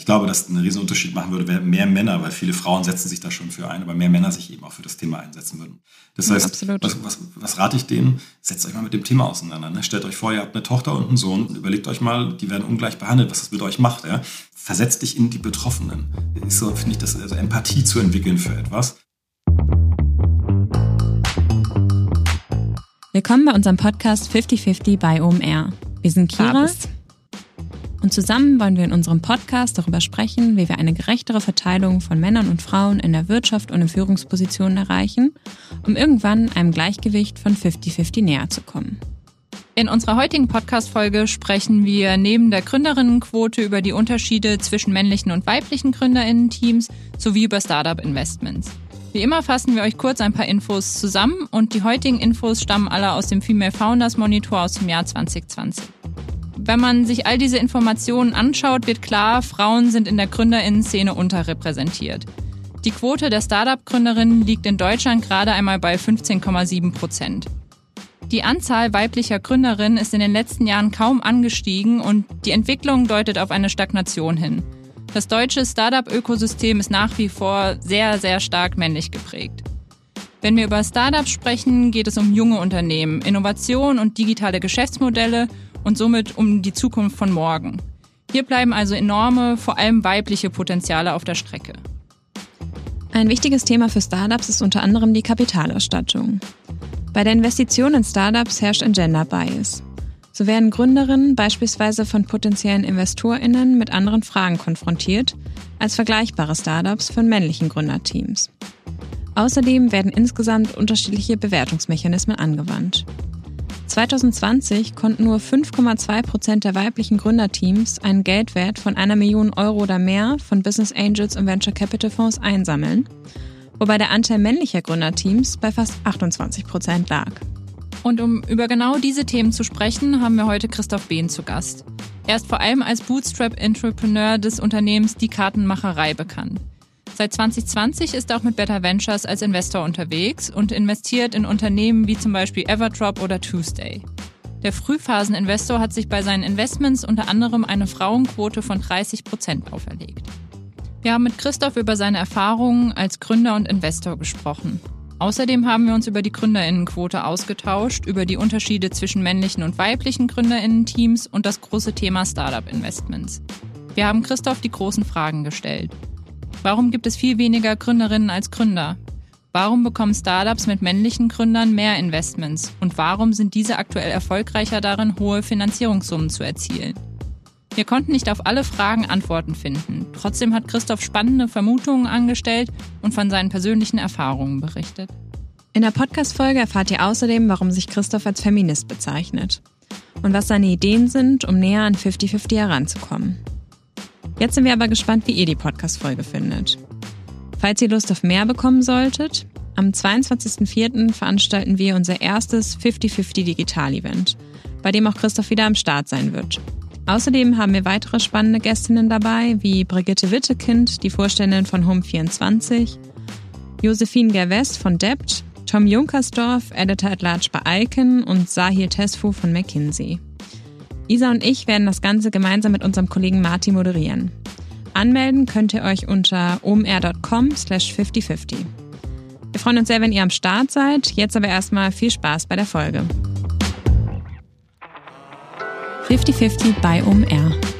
Ich glaube, dass einen riesen Unterschied machen würde, wäre mehr Männer, weil viele Frauen setzen sich da schon für ein, aber mehr Männer sich eben auch für das Thema einsetzen würden. Das heißt, ja, was, was, was, rate ich denen? Setzt euch mal mit dem Thema auseinander. Ne? Stellt euch vor, ihr habt eine Tochter und einen Sohn und überlegt euch mal, die werden ungleich behandelt, was das mit euch macht. Ja? Versetzt dich in die Betroffenen. Ist so, finde ich, das also Empathie zu entwickeln für etwas. Willkommen bei unserem Podcast 5050 bei OMR. Wir sind Kira. Babis. Und zusammen wollen wir in unserem Podcast darüber sprechen, wie wir eine gerechtere Verteilung von Männern und Frauen in der Wirtschaft und in Führungspositionen erreichen, um irgendwann einem Gleichgewicht von 50-50 näher zu kommen. In unserer heutigen Podcast-Folge sprechen wir neben der Gründerinnenquote über die Unterschiede zwischen männlichen und weiblichen Gründerinnen-Teams sowie über Startup-Investments. Wie immer fassen wir euch kurz ein paar Infos zusammen und die heutigen Infos stammen alle aus dem Female Founders Monitor aus dem Jahr 2020. Wenn man sich all diese Informationen anschaut, wird klar, Frauen sind in der Gründerinnen-Szene unterrepräsentiert. Die Quote der Startup-Gründerinnen liegt in Deutschland gerade einmal bei 15,7 Prozent. Die Anzahl weiblicher Gründerinnen ist in den letzten Jahren kaum angestiegen und die Entwicklung deutet auf eine Stagnation hin. Das deutsche Startup-Ökosystem ist nach wie vor sehr, sehr stark männlich geprägt. Wenn wir über Startups sprechen, geht es um junge Unternehmen, Innovation und digitale Geschäftsmodelle und somit um die Zukunft von morgen. Hier bleiben also enorme, vor allem weibliche Potenziale auf der Strecke. Ein wichtiges Thema für Startups ist unter anderem die Kapitalausstattung. Bei der Investition in Startups herrscht ein Gender Bias. So werden Gründerinnen beispielsweise von potenziellen InvestorInnen mit anderen Fragen konfrontiert als vergleichbare Startups von männlichen Gründerteams. Außerdem werden insgesamt unterschiedliche Bewertungsmechanismen angewandt. 2020 konnten nur 5,2 Prozent der weiblichen Gründerteams einen Geldwert von einer Million Euro oder mehr von Business Angels und Venture Capital Fonds einsammeln, wobei der Anteil männlicher Gründerteams bei fast 28 Prozent lag. Und um über genau diese Themen zu sprechen, haben wir heute Christoph Behn zu Gast. Er ist vor allem als Bootstrap-Entrepreneur des Unternehmens Die Kartenmacherei bekannt. Seit 2020 ist er auch mit Better Ventures als Investor unterwegs und investiert in Unternehmen wie zum Beispiel Everdrop oder Tuesday. Der Frühphaseninvestor hat sich bei seinen Investments unter anderem eine Frauenquote von 30 Prozent auferlegt. Wir haben mit Christoph über seine Erfahrungen als Gründer und Investor gesprochen. Außerdem haben wir uns über die Gründerinnenquote ausgetauscht, über die Unterschiede zwischen männlichen und weiblichen Gründerinnenteams und das große Thema Startup-Investments. Wir haben Christoph die großen Fragen gestellt. Warum gibt es viel weniger Gründerinnen als Gründer? Warum bekommen Startups mit männlichen Gründern mehr Investments? Und warum sind diese aktuell erfolgreicher darin, hohe Finanzierungssummen zu erzielen? Wir konnten nicht auf alle Fragen Antworten finden. Trotzdem hat Christoph spannende Vermutungen angestellt und von seinen persönlichen Erfahrungen berichtet. In der Podcast-Folge erfahrt ihr außerdem, warum sich Christoph als Feminist bezeichnet und was seine Ideen sind, um näher an 50-50 heranzukommen. Jetzt sind wir aber gespannt, wie ihr die Podcast-Folge findet. Falls ihr Lust auf mehr bekommen solltet, am 22.04. veranstalten wir unser erstes 50-50 Digital-Event, bei dem auch Christoph wieder am Start sein wird. Außerdem haben wir weitere spannende Gästinnen dabei, wie Brigitte Wittekind, die Vorständin von Home24, Josephine Gervest von Debt, Tom Junkersdorf, Editor at Large bei Icon und Sahil Tesfu von McKinsey. Isa und ich werden das Ganze gemeinsam mit unserem Kollegen Marty moderieren. Anmelden könnt ihr euch unter omr.com slash 5050. Wir freuen uns sehr, wenn ihr am Start seid. Jetzt aber erstmal viel Spaß bei der Folge. 5050 bei OMR.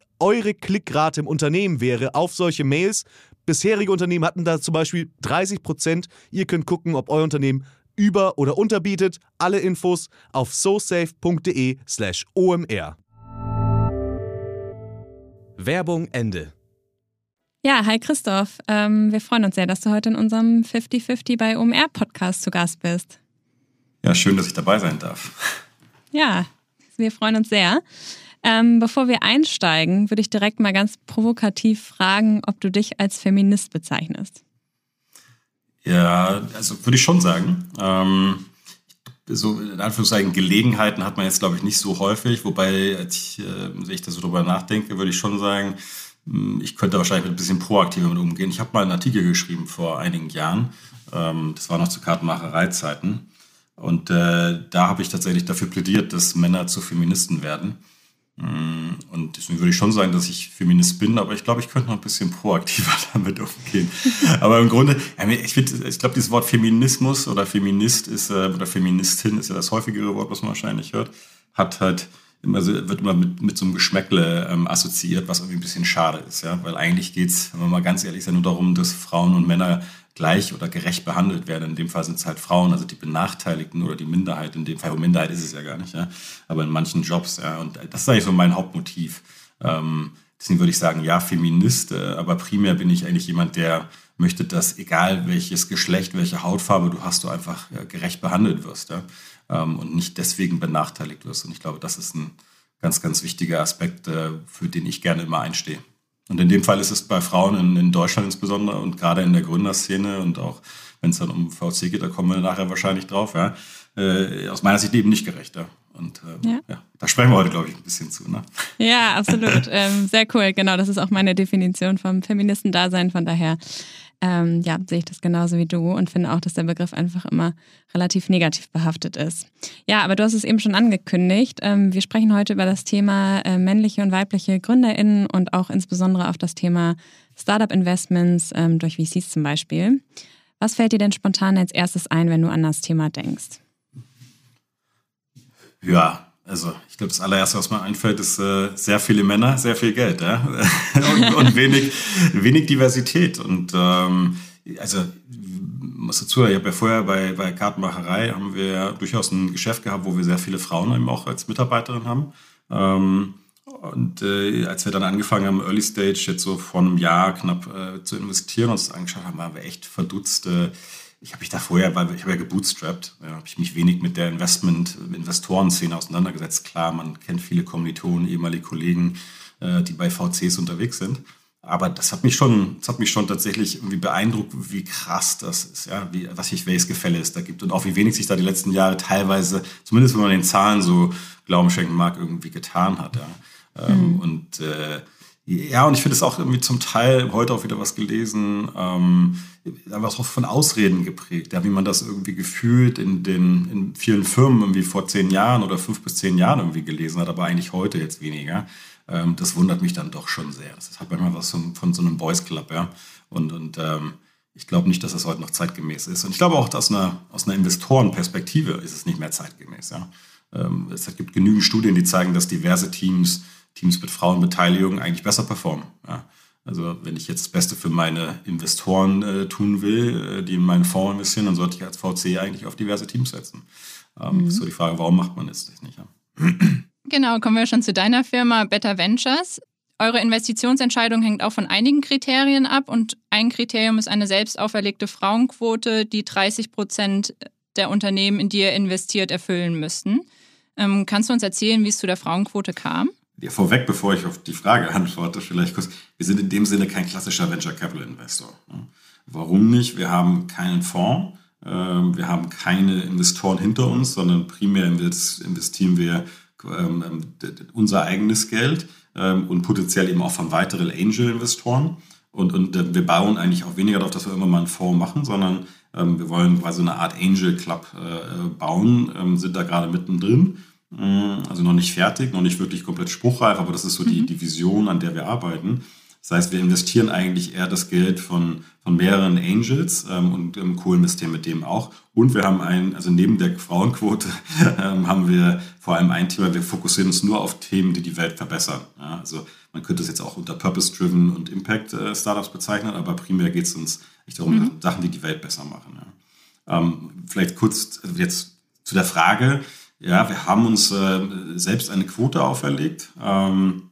eure Klickrate im Unternehmen wäre auf solche Mails. Bisherige Unternehmen hatten da zum Beispiel 30 Prozent. Ihr könnt gucken, ob euer Unternehmen über- oder unterbietet. Alle Infos auf sosafe.de/slash omr. Werbung Ende. Ja, hi Christoph. Ähm, wir freuen uns sehr, dass du heute in unserem 50-50 bei OMR Podcast zu Gast bist. Ja, schön, dass ich dabei sein darf. Ja, wir freuen uns sehr. Ähm, bevor wir einsteigen, würde ich direkt mal ganz provokativ fragen, ob du dich als Feminist bezeichnest. Ja, also würde ich schon sagen. Ähm, so in Anführungszeichen Gelegenheiten hat man jetzt, glaube ich, nicht so häufig. Wobei, als ich, äh, ich da so drüber nachdenke, würde ich schon sagen, hm, ich könnte wahrscheinlich ein bisschen proaktiver mit umgehen. Ich habe mal einen Artikel geschrieben vor einigen Jahren. Ähm, das war noch zu Kartenmachereizeiten. Und äh, da habe ich tatsächlich dafür plädiert, dass Männer zu Feministen werden. Mm, und deswegen würde ich schon sagen, dass ich Feminist bin, aber ich glaube, ich könnte noch ein bisschen proaktiver damit umgehen. aber im Grunde, ich, ich glaube, dieses Wort Feminismus oder Feminist ist, äh, oder Feministin ist ja das häufigere Wort, was man wahrscheinlich hört, hat halt immer wird immer mit, mit so einem Geschmäckle ähm, assoziiert, was irgendwie ein bisschen schade ist, ja, weil eigentlich geht es, wenn wir mal ganz ehrlich sind, nur darum, dass Frauen und Männer gleich oder gerecht behandelt werden. In dem Fall sind es halt Frauen, also die Benachteiligten oder die Minderheit. In dem Fall, Minderheit ist es ja gar nicht, ja. Aber in manchen Jobs, ja. Und das ist eigentlich so mein Hauptmotiv. Ähm, deswegen würde ich sagen, ja, Feminist, äh, aber primär bin ich eigentlich jemand, der möchte, dass egal welches Geschlecht, welche Hautfarbe du hast, du einfach ja, gerecht behandelt wirst, ja. Ähm, und nicht deswegen benachteiligt wirst. Und ich glaube, das ist ein ganz, ganz wichtiger Aspekt, äh, für den ich gerne immer einstehe. Und in dem Fall ist es bei Frauen in, in Deutschland insbesondere und gerade in der Gründerszene und auch wenn es dann um VC geht, da kommen wir nachher wahrscheinlich drauf, ja, äh, aus meiner Sicht eben nicht gerechter. Und äh, ja. ja. da sprechen wir heute, glaube ich, ein bisschen zu. Ne? Ja, absolut. ähm, sehr cool. Genau, das ist auch meine Definition vom Feministendasein. Von daher ähm, ja, sehe ich das genauso wie du und finde auch, dass der Begriff einfach immer relativ negativ behaftet ist. Ja, aber du hast es eben schon angekündigt. Ähm, wir sprechen heute über das Thema äh, männliche und weibliche GründerInnen und auch insbesondere auf das Thema Startup-Investments ähm, durch VCs zum Beispiel. Was fällt dir denn spontan als erstes ein, wenn du an das Thema denkst? Ja, also ich glaube, das allererste, was mir einfällt, ist äh, sehr viele Männer, sehr viel Geld ja? und, und, wenig, wenig Diversität. Und ähm, also muss dazu, ich habe ja vorher bei, bei Kartenmacherei haben wir ja durchaus ein Geschäft gehabt, wo wir sehr viele Frauen eben auch als Mitarbeiterin haben. Ähm, und äh, als wir dann angefangen haben, Early Stage jetzt so vor einem Jahr knapp äh, zu investieren und uns angeschaut haben, waren wir echt verdutzt. Ich habe mich da vorher, weil ich habe ja gebootstrapped, ja, habe ich mich wenig mit der Investment, Investorenszene auseinandergesetzt. Klar, man kennt viele Kommilitonen, ehemalige Kollegen, äh, die bei VCs unterwegs sind. Aber das hat mich schon, das hat mich schon tatsächlich irgendwie beeindruckt, wie krass das ist, ja, wie, was sich welches Gefälle es da gibt und auch wie wenig sich da die letzten Jahre teilweise, zumindest wenn man den Zahlen so Glauben schenken mag, irgendwie getan hat. Ja. Mhm. und äh, ja, und ich finde es auch irgendwie zum Teil heute auch wieder was gelesen, ähm, einfach auch von Ausreden geprägt, ja, wie man das irgendwie gefühlt in den in vielen Firmen irgendwie vor zehn Jahren oder fünf bis zehn Jahren irgendwie gelesen hat, aber eigentlich heute jetzt weniger. Ähm, das wundert mich dann doch schon sehr. Das hat manchmal was von, von so einem Boys Club, ja. Und, und ähm, ich glaube nicht, dass das heute noch zeitgemäß ist. Und ich glaube auch, aus einer, aus einer Investorenperspektive ist es nicht mehr zeitgemäß. Ja. Ähm, es gibt genügend Studien, die zeigen, dass diverse Teams Teams mit Frauenbeteiligung eigentlich besser performen. Ja. Also wenn ich jetzt das Beste für meine Investoren äh, tun will, äh, die in meinen Fonds investieren, dann sollte ich als VC eigentlich auf diverse Teams setzen. Ähm, mhm. Ist so die Frage, warum macht man das nicht? Ja? Genau, kommen wir schon zu deiner Firma Better Ventures. Eure Investitionsentscheidung hängt auch von einigen Kriterien ab und ein Kriterium ist eine selbst auferlegte Frauenquote, die 30 Prozent der Unternehmen, in die ihr investiert, erfüllen müssten. Ähm, kannst du uns erzählen, wie es zu der Frauenquote kam? Ja, vorweg, bevor ich auf die Frage antworte, vielleicht kurz. Wir sind in dem Sinne kein klassischer Venture Capital Investor. Warum nicht? Wir haben keinen Fonds, ähm, wir haben keine Investoren hinter uns, sondern primär investieren wir ähm, unser eigenes Geld ähm, und potenziell eben auch von weiteren Angel-Investoren. Und, und äh, wir bauen eigentlich auch weniger darauf, dass wir immer mal einen Fonds machen, sondern ähm, wir wollen quasi eine Art Angel Club äh, bauen, ähm, sind da gerade mittendrin. Mm, also noch nicht fertig, noch nicht wirklich komplett spruchreif, aber das ist so die, mhm. die Vision, an der wir arbeiten. Das heißt, wir investieren eigentlich eher das Geld von, von mehreren Angels ähm, und ähm, co-investieren mit dem auch. Und wir haben ein, also neben der Frauenquote ähm, haben wir vor allem ein Thema, wir fokussieren uns nur auf Themen, die die Welt verbessern. Ja, also man könnte es jetzt auch unter Purpose-Driven und Impact-Startups äh, bezeichnen, aber primär geht es uns nicht darum, mhm. Sachen, die die Welt besser machen. Ja. Ähm, vielleicht kurz also jetzt zu der Frage, ja, wir haben uns äh, selbst eine Quote auferlegt. Ähm,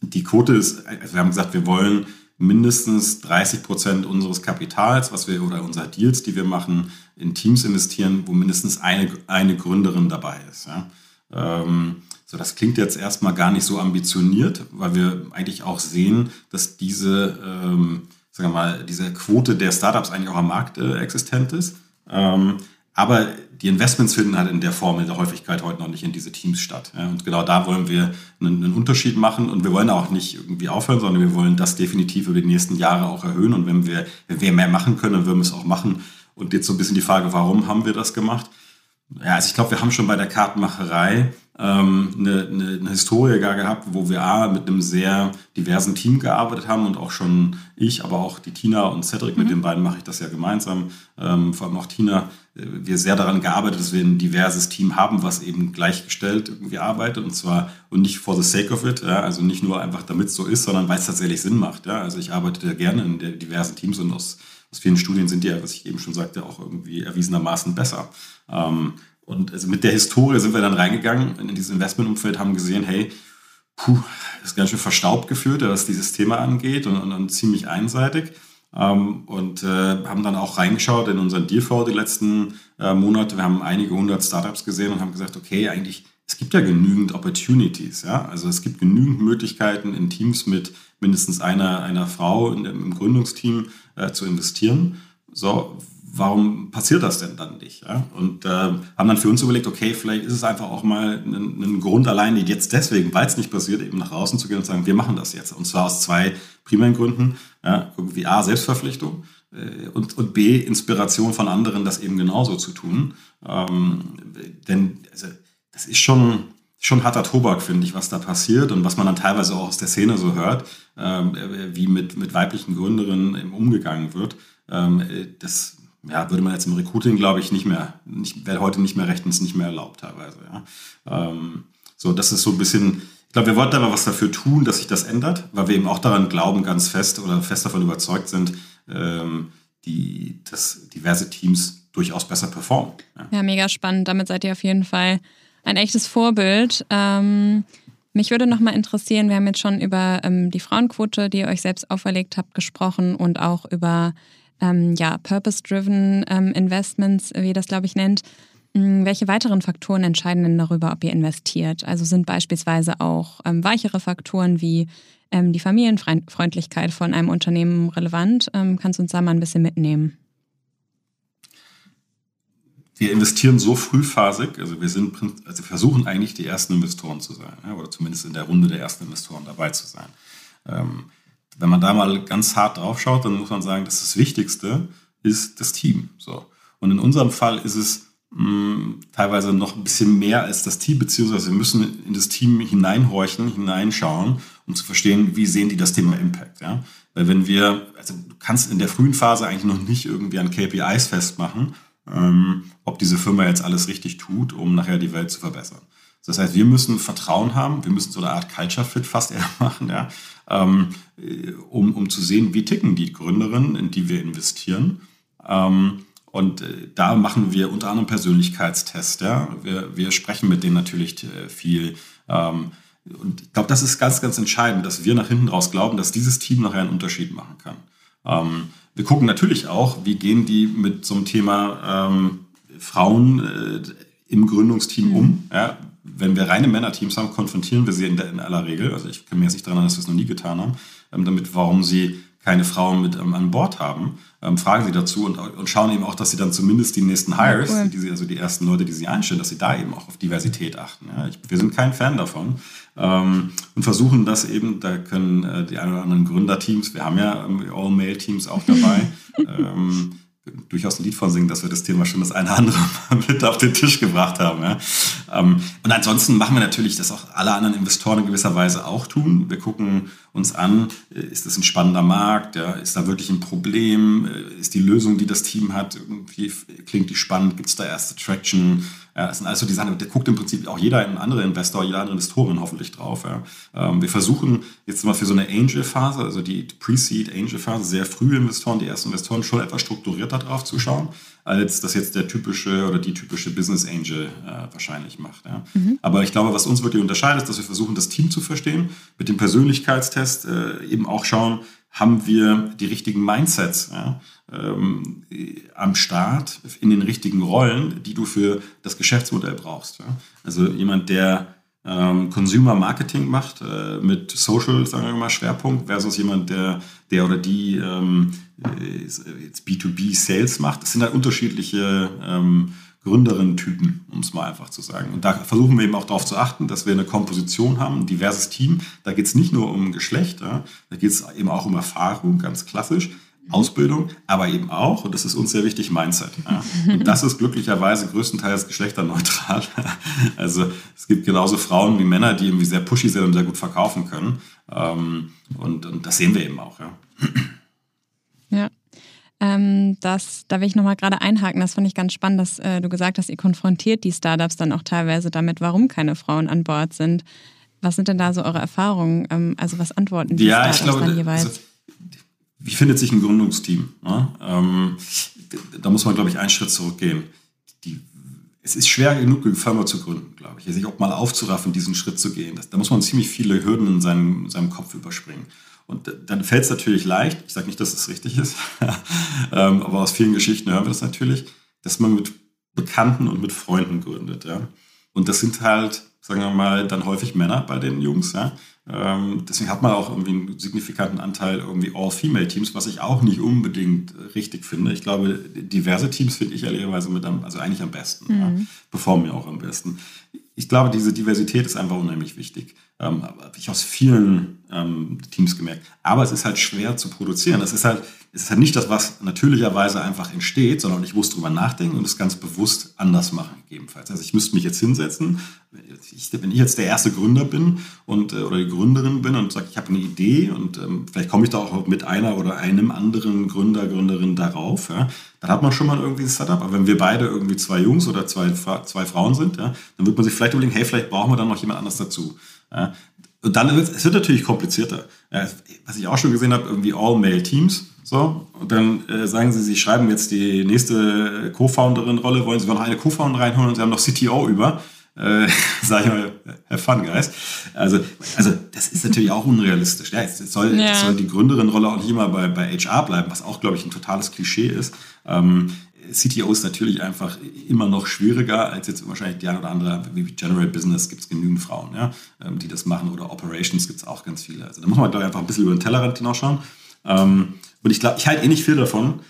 die Quote ist, also wir haben gesagt, wir wollen mindestens 30 Prozent unseres Kapitals, was wir oder unserer Deals, die wir machen, in Teams investieren, wo mindestens eine, eine Gründerin dabei ist. Ja. Ähm, so, das klingt jetzt erstmal gar nicht so ambitioniert, weil wir eigentlich auch sehen, dass diese, ähm, sagen wir mal, diese Quote der Startups eigentlich auch am Markt äh, existent ist. Ähm, aber die Investments finden halt in der Form, in der Häufigkeit heute noch nicht in diese Teams statt. Und genau da wollen wir einen, einen, Unterschied machen und wir wollen auch nicht irgendwie aufhören, sondern wir wollen das definitiv über die nächsten Jahre auch erhöhen. Und wenn wir, wenn wir mehr machen können, dann würden wir es auch machen. Und jetzt so ein bisschen die Frage, warum haben wir das gemacht? Ja, also ich glaube, wir haben schon bei der Kartenmacherei ähm, eine, eine, eine Historie gar gehabt, wo wir A, mit einem sehr diversen Team gearbeitet haben und auch schon ich, aber auch die Tina und Cedric, mhm. mit den beiden mache ich das ja gemeinsam, ähm, vor allem auch Tina, äh, wir sehr daran gearbeitet, dass wir ein diverses Team haben, was eben gleichgestellt irgendwie arbeitet und zwar und nicht for the sake of it, ja, also nicht nur einfach damit es so ist, sondern weil es tatsächlich Sinn macht. Ja. Also ich arbeite gerne in diversen Teams und aus, aus vielen Studien sind die ja, was ich eben schon sagte, auch irgendwie erwiesenermaßen besser. Ähm, und also mit der Historie sind wir dann reingegangen in dieses Investmentumfeld, haben gesehen, hey, puh, ist ganz schön verstaubt geführt, was dieses Thema angeht und, und, und ziemlich einseitig. Ähm, und äh, haben dann auch reingeschaut in unseren Dealflow die letzten äh, Monate. Wir haben einige hundert Startups gesehen und haben gesagt, okay, eigentlich, es gibt ja genügend Opportunities. Ja? Also es gibt genügend Möglichkeiten in Teams mit mindestens einer, einer Frau in, im Gründungsteam äh, zu investieren. So, warum passiert das denn dann nicht? Ja? Und äh, haben dann für uns überlegt, okay, vielleicht ist es einfach auch mal ein, ein Grund alleine jetzt deswegen, weil es nicht passiert, eben nach außen zu gehen und zu sagen, wir machen das jetzt. Und zwar aus zwei primären Gründen. Ja? Irgendwie A, Selbstverpflichtung äh, und, und B, Inspiration von anderen, das eben genauso zu tun. Ähm, denn also, das ist schon schon harter Tobak, finde ich, was da passiert und was man dann teilweise auch aus der Szene so hört, ähm, wie mit, mit weiblichen Gründerinnen umgegangen wird. Ähm, das ja, würde man jetzt im Recruiting, glaube ich, nicht mehr, nicht, wäre heute nicht mehr rechtens nicht mehr erlaubt teilweise. Ja. Ähm, so, das ist so ein bisschen, ich glaube, wir wollten aber was dafür tun, dass sich das ändert, weil wir eben auch daran glauben, ganz fest oder fest davon überzeugt sind, ähm, die, dass diverse Teams durchaus besser performen. Ja. ja, mega spannend. Damit seid ihr auf jeden Fall ein echtes Vorbild. Ähm, mich würde noch mal interessieren, wir haben jetzt schon über ähm, die Frauenquote, die ihr euch selbst auferlegt habt, gesprochen und auch über ähm, ja, Purpose-Driven ähm, Investments, wie ihr das, glaube ich, nennt. Hm, welche weiteren Faktoren entscheiden denn darüber, ob ihr investiert? Also sind beispielsweise auch ähm, weichere Faktoren wie ähm, die Familienfreundlichkeit von einem Unternehmen relevant? Ähm, kannst du uns da mal ein bisschen mitnehmen? Wir investieren so frühphasig, also wir sind, also versuchen eigentlich die ersten Investoren zu sein, ja, oder zumindest in der Runde der ersten Investoren dabei zu sein. Ähm, wenn man da mal ganz hart drauf schaut, dann muss man sagen, dass das Wichtigste ist das Team. So. Und in unserem Fall ist es mh, mm, teilweise noch ein bisschen mehr als das Team, beziehungsweise wir müssen in das Team hineinhorchen, hineinschauen, um zu verstehen, wie sehen die das Thema Impact. Ja? Weil wenn wir, also du kannst in der frühen Phase eigentlich noch nicht irgendwie an KPIs festmachen, ähm, ob diese Firma jetzt alles richtig tut, um nachher die Welt zu verbessern. Das heißt, wir müssen Vertrauen haben, wir müssen so eine Art Culture Fit fast eher machen, ja, ähm, um, um zu sehen, wie ticken die Gründerinnen, in die wir investieren. Ähm, und äh, da machen wir unter anderem Persönlichkeitstests. Ja. Wir, wir sprechen mit denen natürlich äh, viel. Ähm, und ich glaube, das ist ganz, ganz entscheidend, dass wir nach hinten raus glauben, dass dieses Team nachher einen Unterschied machen kann. Ähm, wir gucken natürlich auch, wie gehen die mit so einem Thema ähm, Frauen äh, im Gründungsteam mhm. um. Ja? Wenn wir reine Männerteams haben, konfrontieren wir sie in, der, in aller Regel. Also ich kann mir jetzt nicht daran erinnern, dass wir es noch nie getan haben. Ähm, damit, warum sie keine Frauen mit ähm, an Bord haben, ähm, fragen sie dazu und, und, schauen eben auch, dass sie dann zumindest die nächsten Hires, cool. die sie, also die ersten Leute, die sie einstellen, dass sie da eben auch auf Diversität achten. Ja. Ich, wir sind kein Fan davon ähm, und versuchen das eben, da können äh, die ein oder anderen Gründerteams, wir haben ja ähm, All-Mail-Teams auch dabei, ähm, durchaus ein Lied von singen, dass wir das Thema schon das eine andere mit auf den Tisch gebracht haben. Ja. Ähm, und ansonsten machen wir natürlich, dass auch alle anderen Investoren in gewisser Weise auch tun. Wir gucken uns an, äh, ist das ein spannender Markt, ja, ist da wirklich ein Problem, äh, ist die Lösung, die das Team hat, irgendwie klingt die spannend, gibt es da erste Traction, ja, das sind also die Sachen, da guckt im Prinzip auch jeder andere Investor, jede andere Investorin hoffentlich drauf. Ja. Ähm, wir versuchen jetzt mal für so eine Angel-Phase, also die Pre-Seed Angel-Phase, sehr frühe Investoren, die ersten Investoren schon etwas strukturierter drauf zu schauen, als das jetzt der typische oder die typische Business Angel äh, wahrscheinlich macht. Ja. Mhm. Aber ich glaube, was uns wirklich unterscheidet, ist, dass wir versuchen, das Team zu verstehen, mit dem Persönlichkeitstest äh, eben auch schauen, haben wir die richtigen Mindsets ja, ähm, am Start in den richtigen Rollen, die du für das Geschäftsmodell brauchst. Ja. Also jemand, der ähm, Consumer Marketing macht äh, mit Social, sagen wir mal, Schwerpunkt versus jemand, der, der oder die ähm, jetzt B2B Sales macht. Das sind halt unterschiedliche ähm, Gründerinnen-Typen, um es mal einfach zu sagen. Und da versuchen wir eben auch darauf zu achten, dass wir eine Komposition haben, ein diverses Team. Da geht es nicht nur um Geschlecht, ja, da geht es eben auch um Erfahrung, ganz klassisch. Ausbildung, aber eben auch, und das ist uns sehr wichtig, Mindset. Ja. Und das ist glücklicherweise größtenteils geschlechterneutral. Also es gibt genauso Frauen wie Männer, die irgendwie sehr pushy sind und sehr gut verkaufen können. Ähm, und, und das sehen wir eben auch. Ja. Ähm, das, da will ich nochmal gerade einhaken. Das fand ich ganz spannend, dass äh, du gesagt hast, ihr konfrontiert die Startups dann auch teilweise damit, warum keine Frauen an Bord sind. Was sind denn da so eure Erfahrungen? Ähm, also was antworten die ja, Startups glaube, dann jeweils? Also, wie findet sich ein Gründungsteam? Ne? Ähm, da muss man, glaube ich, einen Schritt zurückgehen. Die, es ist schwer genug, eine Firma zu gründen, glaube ich. Sich auch mal aufzuraffen, diesen Schritt zu gehen. Das, da muss man ziemlich viele Hürden in seinem, in seinem Kopf überspringen. Und dann fällt es natürlich leicht, ich sage nicht, dass es richtig ist, ähm, aber aus vielen Geschichten hören wir das natürlich, dass man mit Bekannten und mit Freunden gründet. Ja? Und das sind halt, sagen wir mal, dann häufig Männer bei den Jungs. Ja? Ähm, deswegen hat man auch irgendwie einen signifikanten Anteil irgendwie All-Female-Teams, was ich auch nicht unbedingt richtig finde. Ich glaube, diverse Teams finde ich ehrlicherweise mit am, also eigentlich am besten, mhm. ja? performen ja auch am besten. Ich glaube, diese Diversität ist einfach unheimlich wichtig. Ähm, habe ich aus vielen ähm, Teams gemerkt. Aber es ist halt schwer zu produzieren. Das ist halt, es ist halt nicht das, was natürlicherweise einfach entsteht, sondern ich muss drüber nachdenken und es ganz bewusst anders machen, gegebenenfalls. Also ich müsste mich jetzt hinsetzen, wenn ich jetzt der erste Gründer bin und äh, oder die Gründerin bin und sage, ich habe eine Idee und ähm, vielleicht komme ich da auch mit einer oder einem anderen Gründer, Gründerin darauf, ja, dann hat man schon mal irgendwie ein Setup. Aber wenn wir beide irgendwie zwei Jungs oder zwei, zwei Frauen sind, ja, dann wird man sich vielleicht überlegen, hey, vielleicht brauchen wir dann noch jemand anders dazu. Ja. Und dann wird es wird natürlich komplizierter. Ja, was ich auch schon gesehen habe, irgendwie All-Male-Teams. So, und dann äh, sagen sie, sie schreiben jetzt die nächste Co-Founderin-Rolle, wollen sie noch eine Co-Founder reinholen und sie haben noch CTO über. Äh, sag ich mal, Herr Fun, Guys. Also, also das ist natürlich auch unrealistisch. Ja, es soll, ja. soll die Gründerin-Rolle auch nicht immer bei, bei HR bleiben, was auch, glaube ich, ein totales Klischee ist. Ähm, CTO ist natürlich einfach immer noch schwieriger als jetzt wahrscheinlich die eine oder andere, wie General Business gibt es genügend Frauen, ja, ähm, die das machen oder Operations gibt es auch ganz viele. Also da muss man, glaube ich, einfach ein bisschen über den Tellerrand hinausschauen. Ähm, und ich glaube, ich halte eh nicht viel davon,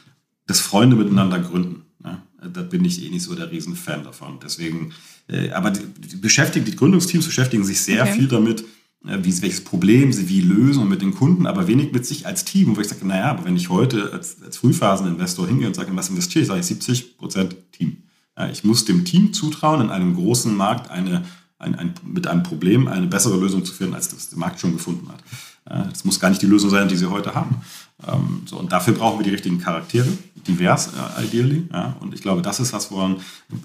dass Freunde miteinander gründen. Ja. Da bin ich eh nicht so der Riesenfan davon. Deswegen, äh, aber die, die, beschäftigen, die Gründungsteams beschäftigen sich sehr okay. viel damit, wie, welches Problem sie wie lösen mit den Kunden, aber wenig mit sich als Team, wo ich sage, naja, aber wenn ich heute als, als Frühphaseninvestor hingehe und sage, was investiere ich, sage ich 70 Prozent Team. Ja, ich muss dem Team zutrauen, in einem großen Markt eine, ein, ein, mit einem Problem eine bessere Lösung zu finden, als das der Markt schon gefunden hat. Ja, das muss gar nicht die Lösung sein, die sie heute haben. Ähm, so, und dafür brauchen wir die richtigen Charaktere, divers, äh, ideally. Ja, und ich glaube, das ist was, woran,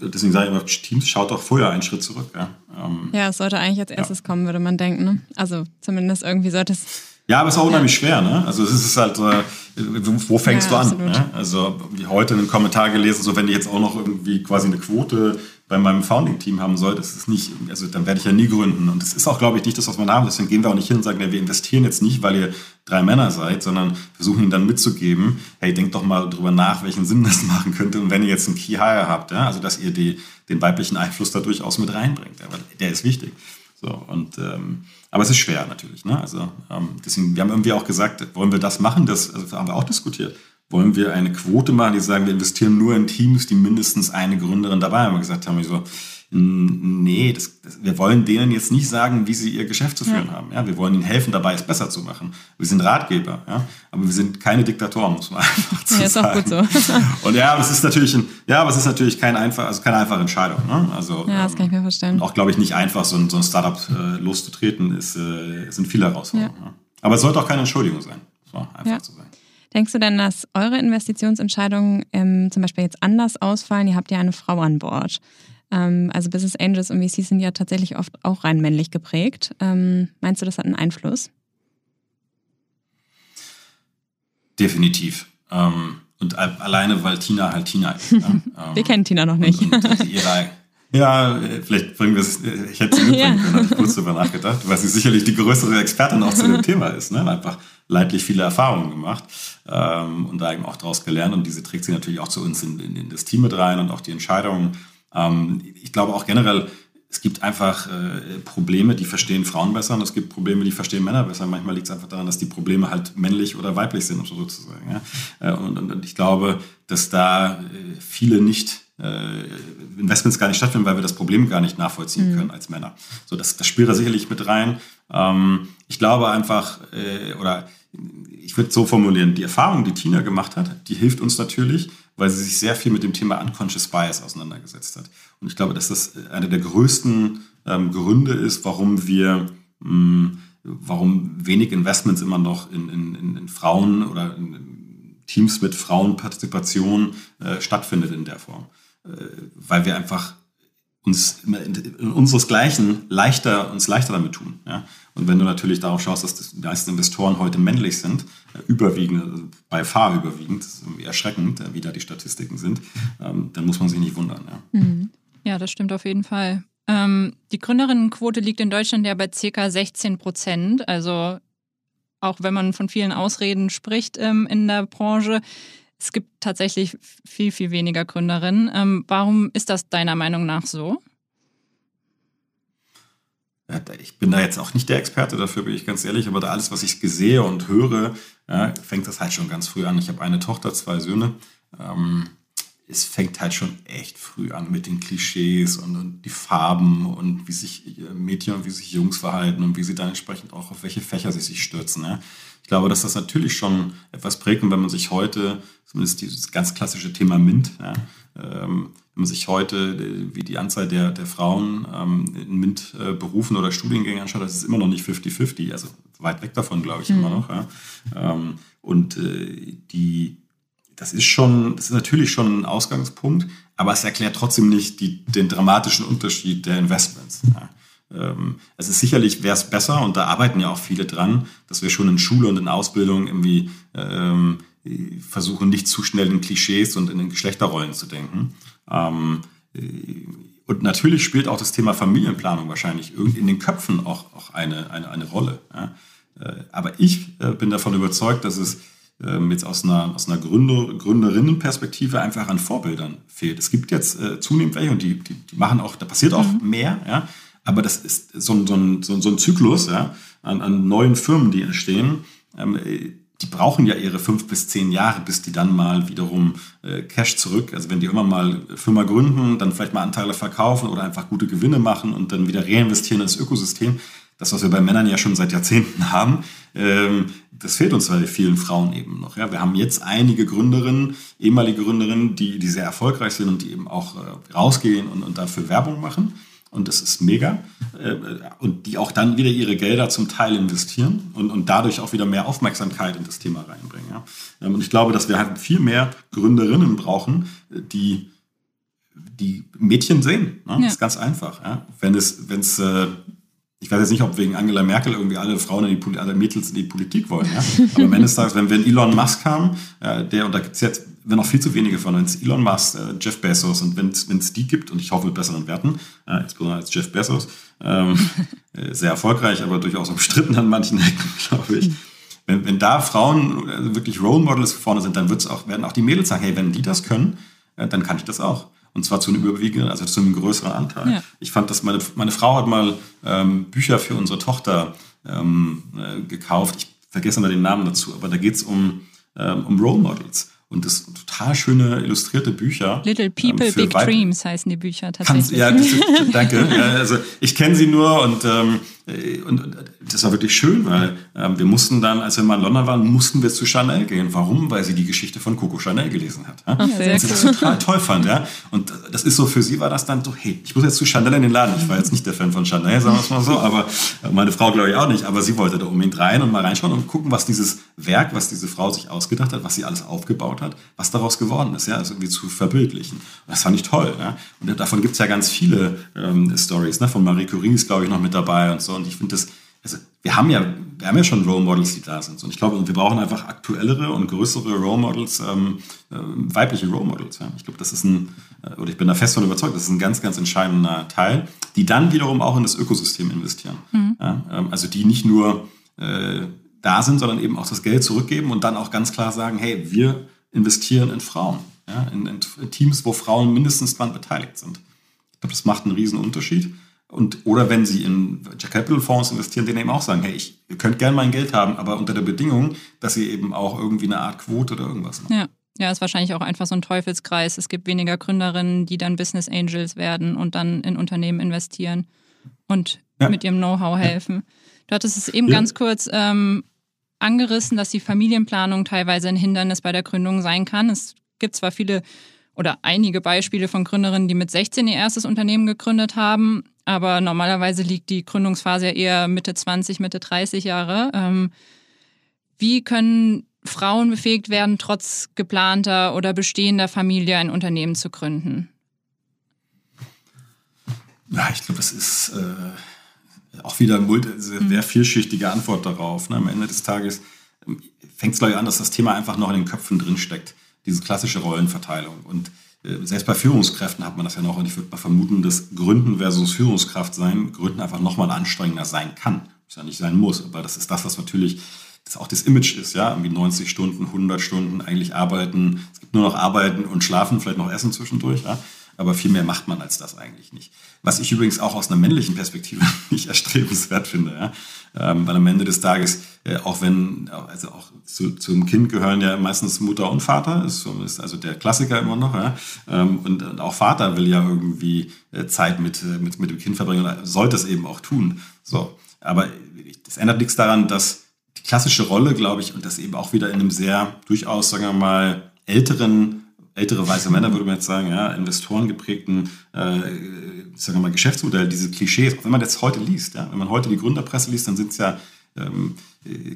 deswegen sage ich immer, Teams schaut doch vorher einen Schritt zurück. Ja, ähm, ja es sollte eigentlich als erstes ja. kommen, würde man denken. Ne? Also zumindest irgendwie sollte es. Ja, aber es ist auch unheimlich schwer. Ne? Also es ist halt, äh, wo fängst ja, du an? Ne? Also wie heute einen Kommentar gelesen, so wenn die jetzt auch noch irgendwie quasi eine Quote bei meinem Founding-Team haben soll, das ist nicht, also dann werde ich ja nie gründen. Und das ist auch, glaube ich, nicht das, was wir haben. Deswegen gehen wir auch nicht hin und sagen, ja, wir investieren jetzt nicht, weil ihr drei Männer seid, sondern versuchen ihnen dann mitzugeben, hey, denkt doch mal drüber nach, welchen Sinn das machen könnte. Und wenn ihr jetzt einen Key Hire habt, ja, also dass ihr die, den weiblichen Einfluss da durchaus mit reinbringt, weil der ist wichtig. So, und, ähm, aber es ist schwer natürlich. Ne? Also, ähm, deswegen, wir haben irgendwie auch gesagt, wollen wir das machen? Das also, haben wir auch diskutiert. Wollen wir eine Quote machen, die sagen, wir investieren nur in Teams, die mindestens eine Gründerin dabei haben? Wir gesagt haben, wir so, nee, das, das, wir wollen denen jetzt nicht sagen, wie sie ihr Geschäft zu führen ja. haben. Ja, wir wollen ihnen helfen, dabei es besser zu machen. Wir sind Ratgeber, ja, aber wir sind keine Diktatoren, muss man einfach zu ja, ist sagen. Auch gut so. Und ja, aber es ist natürlich, ein, ja, aber es ist natürlich kein einfach, also keine einfache Entscheidung. Ne? Also ja, das kann ich mir vorstellen. Auch glaube ich nicht einfach, so ein, so ein Startup äh, loszutreten, ist, äh, sind viele Herausforderungen. Ja. Aber es sollte auch keine Entschuldigung sein, so einfach zu sein. Denkst du denn, dass eure Investitionsentscheidungen ähm, zum Beispiel jetzt anders ausfallen? Ihr habt ja eine Frau an Bord. Ähm, also Business Angels und VCs sind ja tatsächlich oft auch rein männlich geprägt. Ähm, meinst du, das hat einen Einfluss? Definitiv. Ähm, und alleine, weil Tina halt Tina ist. Ne? Wir kennen Tina noch nicht. Und, und ihre, ja, vielleicht bringen wir es, ich hätte sie mitbringen können, hatte ich kurz darüber nachgedacht, weil sie sicherlich die größere Expertin auch zu dem Thema ist. Ne? Einfach leidlich viele Erfahrungen gemacht ähm, und da eben auch daraus gelernt. Und diese trägt sie natürlich auch zu uns in, in, in das Team mit rein und auch die Entscheidungen ähm, ich glaube auch generell, es gibt einfach äh, Probleme, die verstehen Frauen besser und es gibt Probleme, die verstehen Männer besser. Manchmal liegt es einfach daran, dass die Probleme halt männlich oder weiblich sind, sozusagen. Ja? Äh, und, und, und, ich glaube, dass da äh, viele nicht äh, Investments gar nicht stattfinden, weil wir das Problem gar nicht nachvollziehen mhm. können als Männer. So, das, das spielt da sicherlich mit rein. Ähm, ich glaube einfach, äh, oder ich würde so formulieren, die Erfahrung, die Tina gemacht hat, die hilft uns natürlich, weil sie sich sehr viel mit dem Thema Unconscious Bias auseinandergesetzt hat. Und ich glaube, dass das einer der größten ähm, Gründe ist, warum wir, mh, hm, warum wenig Investments immer noch in, in, in Frauen oder in Teams mit Frauenpartizipation äh, stattfindet in der Form. Äh, weil wir einfach uns in unseresgleichen leichter, uns leichter damit tun. Ja? Und wenn du natürlich darauf schaust, dass die meisten Investoren heute männlich sind, äh, überwiegend, also bei Fahr überwiegend, ist irgendwie erschreckend, äh, wie da die Statistiken sind, ähm, dann muss man sich nicht wundern. Ja, mhm. ja das stimmt auf jeden Fall. Ähm, die Gründerinnenquote liegt in Deutschland ja bei circa 16 Prozent. Also auch wenn man von vielen Ausreden spricht ähm, in der Branche, es gibt tatsächlich viel, viel weniger Gründerinnen. Ähm, warum ist das deiner Meinung nach so? ich bin da jetzt auch nicht der Experte dafür, bin ich ganz ehrlich, aber da alles, was ich sehe und höre, ja, fängt das halt schon ganz früh an. Ich habe eine Tochter, zwei Söhne. Ähm, es fängt halt schon echt früh an mit den Klischees und, und, die Farben und wie sich Mädchen und wie sich Jungs verhalten und wie sie dann entsprechend auch auf welche Fächer sie sich stürzen. Ja. Ich glaube, dass das natürlich schon etwas prägt, und wenn man sich heute, zumindest dieses ganz klassische Thema MINT, ja, ähm, wenn man sich heute äh, wie die Anzahl der, der Frauen ähm, in MINT-Berufen äh, oder Studiengängen anschaut, das ist immer noch nicht 50-50, also weit weg davon, glaube ich, mhm. immer noch. Ja. Ähm, und äh, die, das ist schon, das ist natürlich schon ein Ausgangspunkt, aber es erklärt trotzdem nicht die, den dramatischen Unterschied der Investments. Ja. Ähm, es ist sicherlich, wäre es besser, und da arbeiten ja auch viele dran, dass wir schon in Schule und in Ausbildung irgendwie ähm, versuchen, nicht zu schnell in Klischees und in den Geschlechterrollen zu denken. Ähm, und natürlich spielt auch das Thema Familienplanung wahrscheinlich in den Köpfen auch, auch eine, eine, eine Rolle. Ja. Äh, aber ich äh, bin davon überzeugt, dass es ähm, jetzt aus einer, aus einer Gründer, Gründerinnenperspektive einfach an Vorbildern fehlt. Es gibt jetzt äh, zunehmend welche und die, die, die machen auch, da passiert auch mhm. mehr, ja. Aber das ist so ein, so ein, so ein Zyklus ja, an, an neuen Firmen, die entstehen. Ähm, die brauchen ja ihre fünf bis zehn Jahre, bis die dann mal wiederum äh, Cash zurück, also wenn die immer mal Firma gründen, dann vielleicht mal Anteile verkaufen oder einfach gute Gewinne machen und dann wieder reinvestieren ins Ökosystem. Das, was wir bei Männern ja schon seit Jahrzehnten haben, ähm, das fehlt uns bei vielen Frauen eben noch. Ja, wir haben jetzt einige Gründerinnen, ehemalige Gründerinnen, die, die sehr erfolgreich sind und die eben auch äh, rausgehen und, und dafür Werbung machen und das ist mega. Äh, und die auch dann wieder ihre Gelder zum Teil investieren und, und dadurch auch wieder mehr Aufmerksamkeit in das Thema reinbringen. Ja. Ähm, und ich glaube, dass wir halt viel mehr Gründerinnen brauchen, die die Mädchen sehen. Ne? Ja. Das ist ganz einfach. Ja. Wenn es, wenn es, äh, ich weiß jetzt nicht, ob wegen Angela Merkel irgendwie alle Frauen in die alle Mädels in die Politik wollen. Ja. Aber am Ende des Tages, wenn wir Elon Musk haben, der, und da gibt es jetzt wenn noch viel zu wenige von uns, Elon Musk, äh, Jeff Bezos und wenn es die gibt, und ich hoffe mit besseren Werten, äh, insbesondere als Jeff Bezos, ähm, äh, sehr erfolgreich, aber durchaus umstritten an manchen Ecken, glaube ich. Wenn, wenn da Frauen äh, wirklich Role Models vorne sind, dann wird's auch, werden auch die Mädels sagen, hey, wenn die das können, äh, dann kann ich das auch. Und zwar zu einem überwiegenden, also zu einem größeren Anteil. Ja. Ich fand, dass meine, meine Frau hat mal ähm, Bücher für unsere Tochter ähm, äh, gekauft. Ich vergesse mal den Namen dazu, aber da geht es um, ähm, um Role Models. Und das sind total schöne illustrierte Bücher. Little ähm, People, ähm, Big Dreams heißen die Bücher tatsächlich. ja, das, danke. ja, also ich kenne sie nur und, ähm, und, und das war wirklich schön, weil ähm, wir mussten dann, als wir mal in London waren, mussten wir zu Chanel gehen. Warum? Weil sie die Geschichte von Coco Chanel gelesen hat. Ja? Ach, sehr cool. das total toll fand. Ja? Und das ist so, für sie war das dann so, hey, ich muss jetzt zu Chanel in den Laden. Ich war jetzt nicht der Fan von Chanel, sagen wir es mal so, aber meine Frau glaube ich auch nicht, aber sie wollte da unbedingt rein und mal reinschauen und gucken, was dieses Werk, was diese Frau sich ausgedacht hat, was sie alles aufgebaut hat, was daraus geworden ist, ja, also irgendwie zu verbildlichen. Und das fand ich toll. Ja? Und davon gibt es ja ganz viele ähm, Stories, ne? Von Marie Curie ist, glaube ich, noch mit dabei und so. Und ich finde das, also wir haben ja, wir haben ja schon Role Models, die da sind. Und ich glaube, wir brauchen einfach aktuellere und größere Role Models, ähm, äh, weibliche Role Models. Ja. Ich glaube, das ist ein, äh, oder ich bin da fest von überzeugt, das ist ein ganz, ganz entscheidender Teil, die dann wiederum auch in das Ökosystem investieren. Mhm. Ja, ähm, also die nicht nur äh, da sind, sondern eben auch das Geld zurückgeben und dann auch ganz klar sagen, hey, wir investieren in Frauen, ja, in, in, Teams, wo Frauen mindestens dran beteiligt sind. Ich glaube, das macht einen riesen Unterschied. Und, oder wenn Sie in Capital Fonds investieren, denen eben auch sagen, hey, ich, ihr könnt gerne mein Geld haben, aber unter der Bedingung, dass ihr eben auch irgendwie eine Art Quote oder irgendwas macht. Ja. Ja, ist wahrscheinlich auch einfach so ein Teufelskreis. Es gibt weniger Gründerinnen, die dann Business Angels werden und dann in Unternehmen investieren und ja. mit ihrem Know-how helfen. Ja. Du hattest es eben ja. ganz kurz ähm, angerissen, dass die Familienplanung teilweise ein Hindernis bei der Gründung sein kann. Es gibt zwar viele oder einige Beispiele von Gründerinnen, die mit 16 ihr erstes Unternehmen gegründet haben, aber normalerweise liegt die Gründungsphase ja eher Mitte 20, Mitte 30 Jahre. Ähm, wie können Frauen befähigt werden, trotz geplanter oder bestehender Familie ein Unternehmen zu gründen? Ja, ich glaube, das ist äh, auch wieder eine sehr mhm. vielschichtige Antwort darauf. Ne? Am Ende des Tages ähm, fängt es, glaube ich, an, dass das Thema einfach noch in den Köpfen drinsteckt. Diese klassische Rollenverteilung. Und selbst bei Führungskräften hat man das ja noch. Und ich würde mal vermuten, dass Gründen versus Führungskraft sein, Gründen einfach nochmal anstrengender sein kann. Was ja nicht sein muss. Aber das ist das, was natürlich das auch das Image ist, ja, irgendwie 90 Stunden, 100 Stunden eigentlich arbeiten. Es gibt nur noch arbeiten und schlafen, vielleicht noch essen zwischendurch, ja aber viel mehr macht man als das eigentlich nicht. Was ich übrigens auch aus einer männlichen Perspektive nicht erstrebenswert finde, ja? Ähm, weil am Ende des Tages, äh, auch wenn, also auch zu, zum Kind gehören ja meistens Mutter und Vater, ist, ist also der Klassiker immer noch, ja? Ähm, und, und, auch Vater will ja irgendwie äh, Zeit mit, äh, mit, mit dem Kind verbringen und sollte es eben auch tun. So, aber das ändert nichts daran, dass die klassische Rolle, glaube ich, und das eben auch wieder in einem sehr durchaus, sagen wir mal, älteren ältere weiße Männer, würde man jetzt sagen, ja, Investoren geprägten, äh, sagen wir mal, Geschäftsmodell, diese Klischees, wenn man das heute liest, ja, wenn man heute die Gründerpresse liest, dann sind es ja ähm,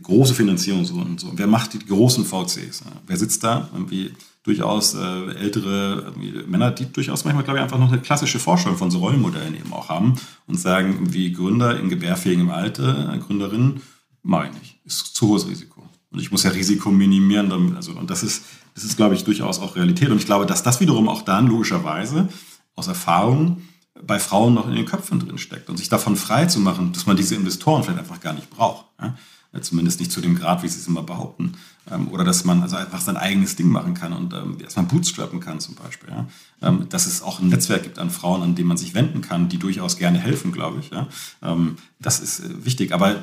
große Finanzierungsrunden und so. Wer macht die großen VCs? Ja? Wer sitzt da? Irgendwie durchaus äh, ältere Männer, die durchaus manchmal, glaube ich, einfach noch eine klassische Vorstellung von so Rollenmodellen eben auch haben und sagen, wie Gründer in gebärfähigem Alter, Gründerinnen, mache ich nicht. Ist zu hohes Risiko. Und ich muss ja Risiko minimieren. Damit, also, und das ist, das ist, glaube ich, durchaus auch Realität. Und ich glaube, dass das wiederum auch dann logischerweise aus Erfahrung bei Frauen noch in den Köpfen drin steckt und sich davon frei zu machen, dass man diese Investoren vielleicht einfach gar nicht braucht. Ja? Zumindest nicht zu dem Grad, wie sie es immer behaupten. Ähm, oder dass man also einfach sein eigenes Ding machen kann und ähm, erstmal bootstrappen kann zum Beispiel. Ja? Ähm, dass es auch ein Netzwerk gibt an Frauen, an dem man sich wenden kann, die durchaus gerne helfen, glaube ich. Ja? Ähm, das ist äh, wichtig. Aber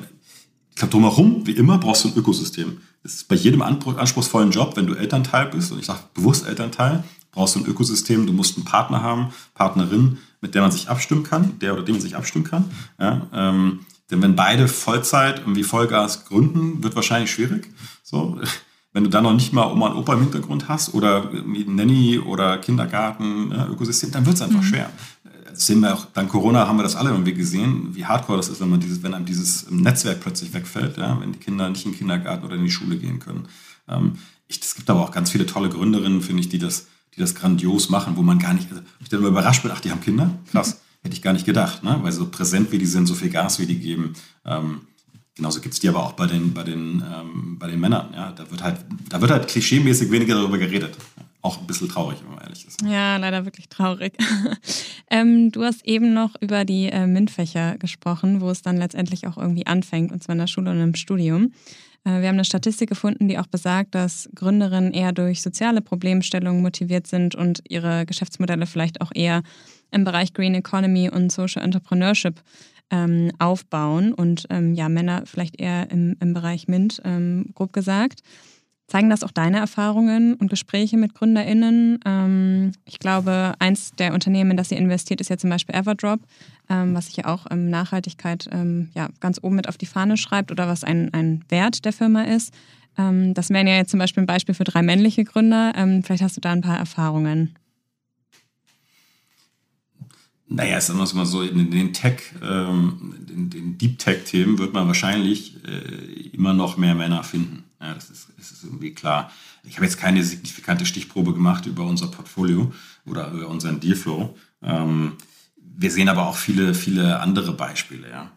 ich glaube, drumherum, wie immer, brauchst du ein Ökosystem. Das ist bei jedem anspruchsvollen Job, wenn du Elternteil bist, und ich sage bewusst Elternteil, brauchst du ein Ökosystem, du musst einen Partner haben, Partnerin, mit der man sich abstimmen kann, der oder dem man sich abstimmen kann. Ja, ähm, denn wenn beide Vollzeit irgendwie Vollgas gründen, wird wahrscheinlich schwierig. So, wenn du dann noch nicht mal Oma und Opa im Hintergrund hast oder Nanny oder Kindergarten, ja, Ökosystem, dann wird es einfach mhm. schwer sehen wir auch, dank Corona haben wir das alle irgendwie gesehen, wie hardcore das ist, wenn man dieses, wenn einem dieses Netzwerk plötzlich wegfällt, ja, wenn die Kinder nicht in den Kindergarten oder in die Schule gehen können. Ähm, ich, es gibt aber auch ganz viele tolle Gründerinnen, finde ich, die das, die das grandios machen, wo man gar nicht, also ich dann überrascht bin, ach, die haben Kinder? Krass. Hätte ich gar nicht gedacht, ne? weil so präsent wie die sind, so viel Gas wie die geben. Ähm, genauso gibt es die aber auch bei den, bei den, ähm, bei den Männern. Ja? Da, wird halt, da wird halt klischeemäßig weniger darüber geredet auch ein bisschen traurig, wenn man ehrlich ist. Ja, leider wirklich traurig. ähm, du hast eben noch über die äh, MINT-Fächer gesprochen, wo es dann letztendlich auch irgendwie anfängt, und zwar in der Schule und im Studium. Äh, wir haben eine Statistik gefunden, die auch besagt, dass Gründerinnen eher durch soziale Problemstellungen motiviert sind und ihre Geschäftsmodelle vielleicht auch eher im Bereich Green Economy und Social Entrepreneurship ähm, aufbauen und ähm, ja, Männer vielleicht eher im, im Bereich MINT, ähm, grob gesagt. Zeigen das auch deine Erfahrungen und Gespräche mit GründerInnen? Ähm, ich glaube, eins der Unternehmen, in das ihr investiert, ist ja zum Beispiel Everdrop, ähm, was sich ja auch ähm, Nachhaltigkeit ähm, ja, ganz oben mit auf die Fahne schreibt oder was ein, ein Wert der Firma ist. Ähm, das wären ja jetzt zum Beispiel ein Beispiel für drei männliche Gründer. Ähm, vielleicht hast du da ein paar Erfahrungen. Naja, sagen wir es mal so, in den Tech, in den Deep Tech-Themen wird man wahrscheinlich äh, immer noch mehr Männer finden. Ja, das ist, das ist irgendwie klar. Ich habe jetzt keine signifikante Stichprobe gemacht über unser Portfolio oder über unseren Dealflow. Ähm, wir sehen aber auch viele, viele andere Beispiele. Ja.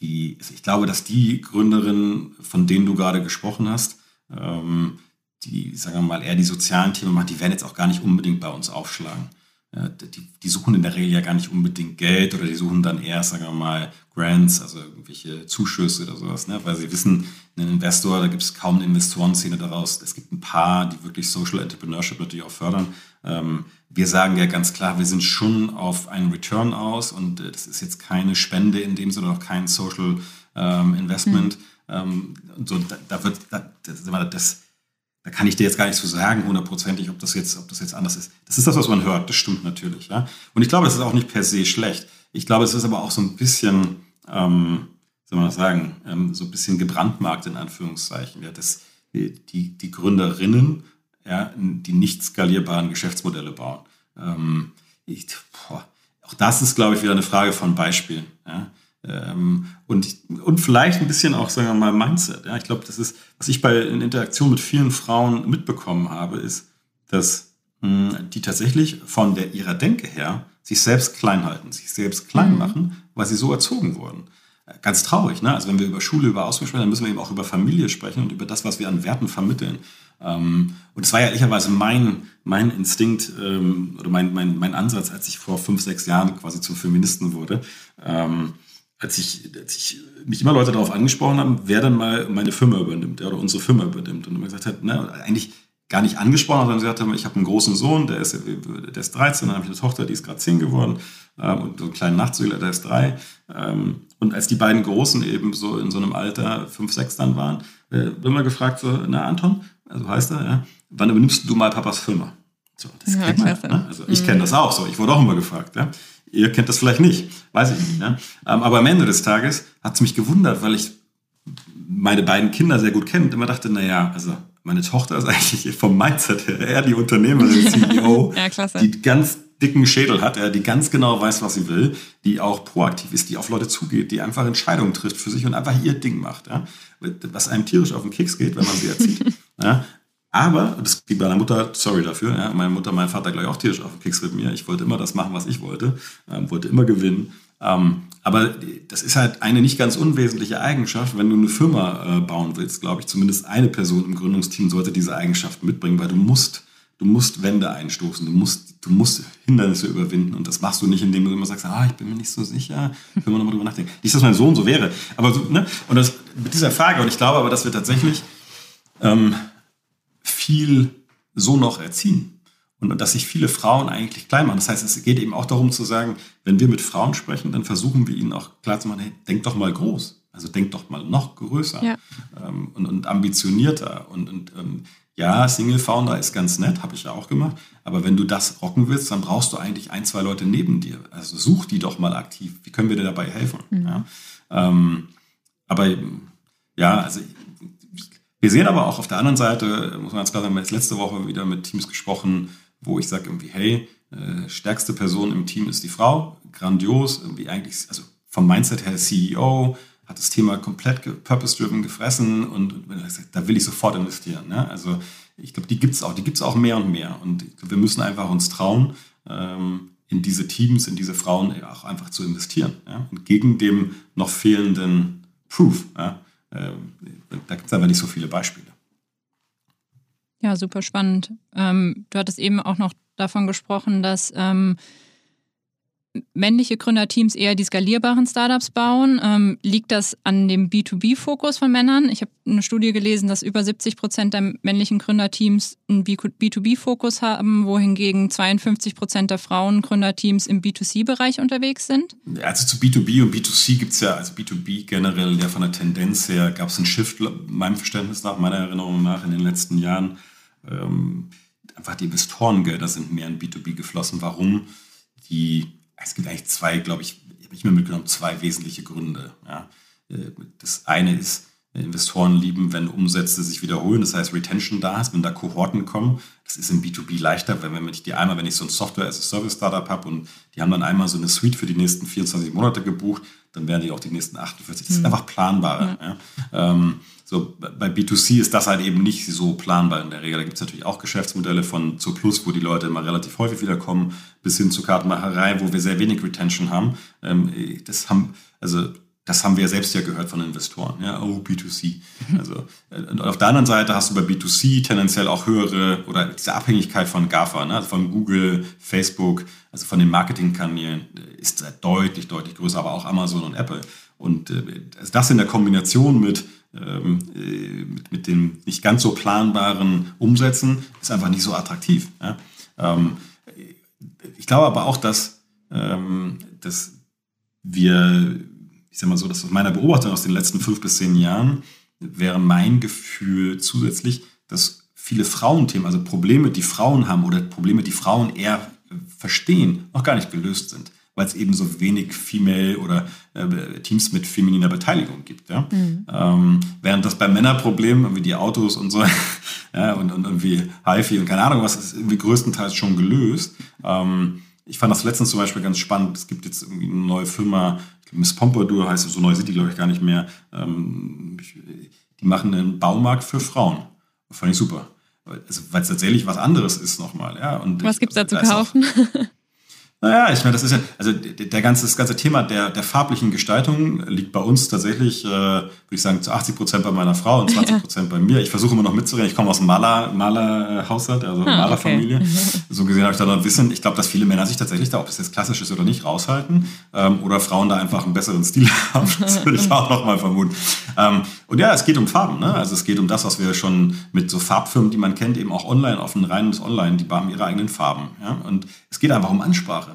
Die, ich glaube, dass die Gründerinnen, von denen du gerade gesprochen hast, ähm, die, sagen wir mal, eher die sozialen Themen machen, die werden jetzt auch gar nicht unbedingt bei uns aufschlagen. Ja, die, die, suchen in der Regel ja gar nicht unbedingt Geld oder die suchen dann eher, sagen wir mal, Grants, also irgendwelche Zuschüsse oder sowas, ne? weil sie wissen, ein Investor, da gibt es kaum eine Investorenszene daraus. Es gibt ein paar, die wirklich Social Entrepreneurship natürlich auch fördern. Ähm, wir sagen ja ganz klar, wir sind schon auf einen Return aus und äh, das ist jetzt keine Spende in dem Sinne, auch kein Social ähm, Investment. Mhm. Ähm, so, da, da wird, da, das, das da kann ich dir jetzt gar nicht so sagen, hundertprozentig, ob das jetzt, ob das jetzt anders ist. Das ist das, was man hört. Das stimmt natürlich. Ja? Und ich glaube, das ist auch nicht per se schlecht. Ich glaube, es ist aber auch so ein bisschen, ähm, soll man das sagen, ähm, so ein bisschen gebrandmarkt in Anführungszeichen. Ja, das, die, die Gründerinnen, ja, die nicht skalierbaren Geschäftsmodelle bauen. Ähm, ich, boah, auch das ist, glaube ich, wieder eine Frage von Beispielen. Ja? Ähm, und, und vielleicht ein bisschen auch, sagen wir mal, Mindset. Ja? Ich glaube, das ist, was ich bei in Interaktion mit vielen Frauen mitbekommen habe, ist, dass mh, hm, die tatsächlich von der, ihrer Denke her sich selbst klein halten, sich selbst klein mhm. machen, weil sie so erzogen wurden. Ganz traurig, ne? Also wenn wir über Schule, über Ausbildung sprechen, dann müssen wir eben auch über Familie sprechen und über das, was wir an Werten vermitteln. Ähm, und es war ja ehrlicherweise mein, mein Instinkt ähm, oder mein, mein, mein Ansatz, als ich vor fünf, sechs Jahren quasi zum Feministen wurde. Ähm, als ich, als ich mich immer Leute darauf angesprochen haben, wer dann mal meine Firma übernimmt ja, oder unsere Firma übernimmt. Und immer gesagt hat, ne, eigentlich gar nicht angesprochen, sondern gesagt haben, ich habe einen großen Sohn, der ist, der ist 13, dann habe ich eine Tochter, die ist gerade 10 geworden ähm, und so einen kleinen Nachzügler, der ist 3. Ähm, und als die beiden Großen eben so in so einem Alter 5, 6 dann waren, äh, immer gefragt so, na Anton, also heißt er, ja, wann übernimmst du mal Papas Firma? So, das ja, kennt man, ne? Also ich mhm. kenne das auch so, ich wurde auch immer gefragt. Ja? Ihr kennt das vielleicht nicht, weiß ich nicht. Ne? aber am Ende des Tages hat es mich gewundert, weil ich meine beiden Kinder sehr gut kenne und immer dachte, naja, also meine Tochter ist eigentlich vom Mindset her eher die Unternehmerin, CEO, ja, die ganz dicken Schädel hat, die ganz genau weiß, was sie will, die auch proaktiv ist, die auf Leute zugeht, die einfach Entscheidungen trifft für sich und einfach ihr Ding macht. Was einem tierisch auf den Keks geht, wenn man sie erzieht. Aber, das bei meiner Mutter, sorry dafür, ja, meine Mutter, mein Vater gleich auch tierisch auf den Keks mit mir. Ich wollte immer das machen, was ich wollte, ähm, wollte immer gewinnen. Ähm, aber das ist halt eine nicht ganz unwesentliche Eigenschaft. Wenn du eine Firma äh, bauen willst, glaube ich, zumindest eine Person im Gründungsteam sollte diese Eigenschaft mitbringen, weil du musst, du musst Wände einstoßen, du musst, du musst Hindernisse überwinden. Und das machst du nicht, indem du immer sagst, ah, ich bin mir nicht so sicher, können wir nochmal drüber nachdenken. Nicht, dass mein Sohn so wäre. Aber so, ne? Und das, mit dieser Frage, und ich glaube aber, dass wir tatsächlich ähm, viel so noch erziehen. Und dass sich viele Frauen eigentlich klein machen. Das heißt, es geht eben auch darum zu sagen, wenn wir mit Frauen sprechen, dann versuchen wir ihnen auch klar zu machen, hey, denk doch mal groß. Also denk doch mal noch größer ja. ähm, und, und, ambitionierter. Und, und ähm, ja, Single Founder ist ganz nett, habe ich ja auch gemacht. Aber wenn du das rocken willst, dann brauchst du eigentlich ein, zwei Leute neben dir. Also such die doch mal aktiv. Wie können wir dir dabei helfen? Mhm. Ja? Ähm, aber ja, also wir sehen aber auch auf der anderen Seite, muss man ganz klar sagen, wir haben letzte Woche wieder mit Teams gesprochen, wo ich sage irgendwie, hey, äh, stärkste Person im Team ist die Frau, grandios, irgendwie eigentlich, also vom Mindset her CEO, hat das Thema komplett purpose-driven gefressen und, und da will ich sofort investieren. Ne? Also ich glaube, die gibt es auch, die gibt es auch mehr und mehr. Und wir müssen einfach uns trauen, ähm, in diese Teams, in diese Frauen auch einfach zu investieren. Ja? Entgegen dem noch fehlenden Proof. Ja? Ähm, da gibt es aber nicht so viele Beispiele. Ja, super spannend. Ähm, du hattest eben auch noch davon gesprochen, dass ähm, männliche Gründerteams eher die skalierbaren Startups bauen. Ähm, liegt das an dem B2B-Fokus von Männern? Ich habe eine Studie gelesen, dass über 70 Prozent der männlichen Gründerteams einen B2B-Fokus haben, wohingegen 52 Prozent der Frauen-Gründerteams im B2C-Bereich unterwegs sind. Also zu B2B und B2C gibt es ja, also B2B generell ja von der Tendenz her gab es einen Shift, meinem Verständnis nach, meiner Erinnerung nach, in den letzten Jahren. Ähm, einfach die Investorengelder sind mehr in B2B geflossen. Warum? Die, es gibt eigentlich zwei, glaube ich, habe ich mir mitgenommen, zwei wesentliche Gründe. Ja. Äh, das eine ist, Investoren lieben, wenn Umsätze sich wiederholen, das heißt Retention da ist, wenn da Kohorten kommen. Das ist im B2B leichter, weil wenn ich die einmal, wenn ich so ein Software-as-a-Service-Startup habe und die haben dann einmal so eine Suite für die nächsten 24 Monate gebucht, dann werden die auch die nächsten 48. Das ist mhm. einfach planbarer. Ja. Ja. Ähm, so, bei B2C ist das halt eben nicht so planbar in der Regel. Da gibt es natürlich auch Geschäftsmodelle von zu Plus, wo die Leute immer relativ häufig wiederkommen, bis hin zu Kartenmacherei, wo wir sehr wenig Retention haben. Ähm, das haben, also das haben wir selbst ja gehört von Investoren. Ja, oh, B2C. Also, äh, und auf der anderen Seite hast du bei B2C tendenziell auch höhere oder diese Abhängigkeit von GAFA, ne, also von Google, Facebook, also von den Marketingkanälen äh, ist deutlich, deutlich größer, aber auch Amazon und Apple. Und äh, das in der Kombination mit ähm, äh, mit, mit den nicht ganz so planbaren Umsätzen ist einfach nicht so attraktiv. Ja? Ähm, ich glaube aber auch, dass, ähm, dass wir, ich sage mal so, dass aus meiner Beobachtung aus den letzten fünf bis zehn Jahren wäre mein Gefühl zusätzlich, dass viele Frauenthemen, also Probleme, die Frauen haben oder Probleme, die Frauen eher verstehen, noch gar nicht gelöst sind weil es eben so wenig Female oder äh, Teams mit femininer Beteiligung gibt. Ja? Mhm. Ähm, während das bei Männerproblemen, wie die Autos und so, ja, und, und irgendwie HiFi und keine Ahnung was, ist irgendwie größtenteils schon gelöst. Ähm, ich fand das letztens zum Beispiel ganz spannend. Es gibt jetzt irgendwie eine neue Firma, Miss Pompadour heißt so neu sind die, glaube ich, gar nicht mehr. Ähm, die machen einen Baumarkt für Frauen. Fand ich super. Also, weil es tatsächlich was anderes ist nochmal. Ja? Und was gibt es da zu kaufen? Naja, ich meine, das ist ja, also der ganze, das ganze Thema der, der farblichen Gestaltung liegt bei uns tatsächlich, äh, würde ich sagen, zu 80 Prozent bei meiner Frau und 20 Prozent ja. bei mir. Ich versuche immer noch mitzureden. Ich komme aus einem Maler, Malerhaushalt, also ah, Malerfamilie. Okay. So gesehen habe ich da noch ein Wissen. Ich glaube, dass viele Männer sich tatsächlich da, ob es jetzt klassisch ist oder nicht, raushalten. Ähm, oder Frauen da einfach einen besseren Stil haben. Das würde ich auch noch mal vermuten. Ähm, und ja, es geht um Farben. Ne? Also es geht um das, was wir schon mit so Farbfirmen, die man kennt, eben auch online, auf ein reines Online, die haben ihre eigenen Farben. Ja? Und es geht einfach um Ansprache.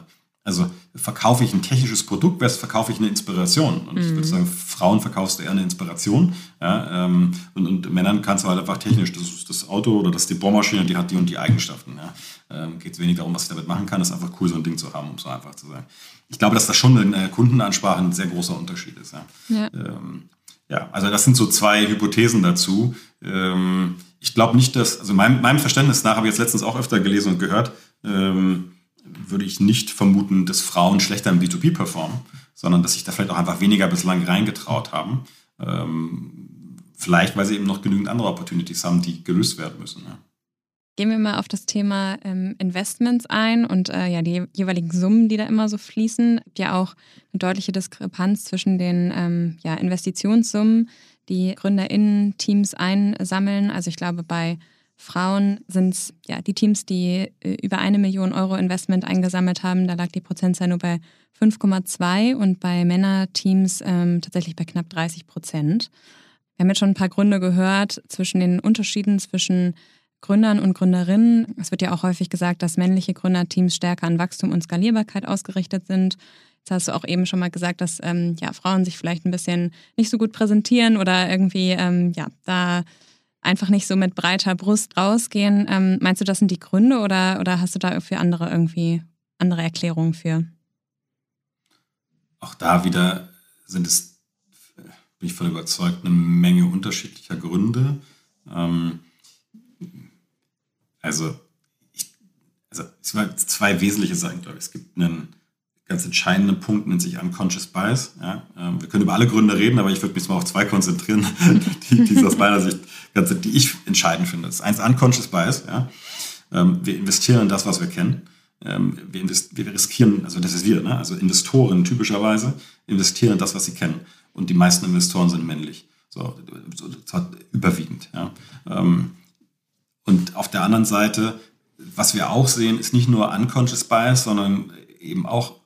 Also verkaufe ich ein technisches Produkt, versus verkaufe ich eine Inspiration. Und mhm. ich würde mhm. sagen, Frauen verkaufst du eher eine Inspiration. Ja, ähm, und, und, Männern kannst du halt einfach technisch, das ist das Auto oder das ist die Bohrmaschine, die hat die und die Eigenschaften. Ja. Ähm, Geht es weniger darum, was ich damit machen kann, das ist einfach cool, so ein Ding zu haben, um so einfach zu sein. Ich glaube, dass das schon in der Kundenansprache ein sehr großer Unterschied ist. Ja, ja. Ähm, ja also das sind so zwei Hypothesen dazu. Ähm, ich glaube nicht, dass, also meinem, meinem Verständnis nach habe ich jetzt letztens auch öfter gelesen und gehört, ähm, würde ich nicht vermuten, dass Frauen schlechter im B2B performen, sondern dass sich da vielleicht auch einfach weniger bislang reingetraut haben. Ähm, vielleicht, weil sie eben noch genügend andere Opportunities haben, die gelöst werden müssen. Ja. Gehen wir mal auf das Thema ähm, Investments ein und äh, ja, die jeweiligen Summen, die da immer so fließen. Es gibt ja auch eine deutliche Diskrepanz zwischen den ähm, ja, Investitionssummen, die GründerInnen-Teams einsammeln. Also ich glaube, bei Frauen sind es ja die Teams, die äh, über eine Million Euro Investment eingesammelt haben. Da lag die Prozentzahl nur bei 5,2 und bei Männerteams ähm, tatsächlich bei knapp 30 Prozent. Wir haben jetzt schon ein paar Gründe gehört zwischen den Unterschieden zwischen Gründern und Gründerinnen. Es wird ja auch häufig gesagt, dass männliche Gründerteams stärker an Wachstum und Skalierbarkeit ausgerichtet sind. Jetzt hast du auch eben schon mal gesagt, dass ähm, ja, Frauen sich vielleicht ein bisschen nicht so gut präsentieren oder irgendwie ähm, ja, da einfach nicht so mit breiter Brust rausgehen. Ähm, meinst du, das sind die Gründe oder, oder hast du da für andere irgendwie andere Erklärungen für? Auch da wieder sind es, bin ich voll überzeugt, eine Menge unterschiedlicher Gründe. Ähm, also, ich, also es zwei wesentliche Sachen, glaube ich. Es gibt einen ganz entscheidender Punkt, nennt sich Unconscious Bias. Ja, ähm, wir können über alle Gründe reden, aber ich würde mich mal auf zwei konzentrieren, die, die aus meiner Sicht, ganz, die ich entscheidend finde. Das ist eins Unconscious Bias. Ja. Ähm, wir investieren in das, was wir kennen. Ähm, wir, wir, riskieren, also das ist wir, ne? also Investoren typischerweise investieren in das, was sie kennen. Und die meisten Investoren sind männlich. So überwiegend. Ja. Und auf der anderen Seite, was wir auch sehen, ist nicht nur Unconscious Bias, sondern eben auch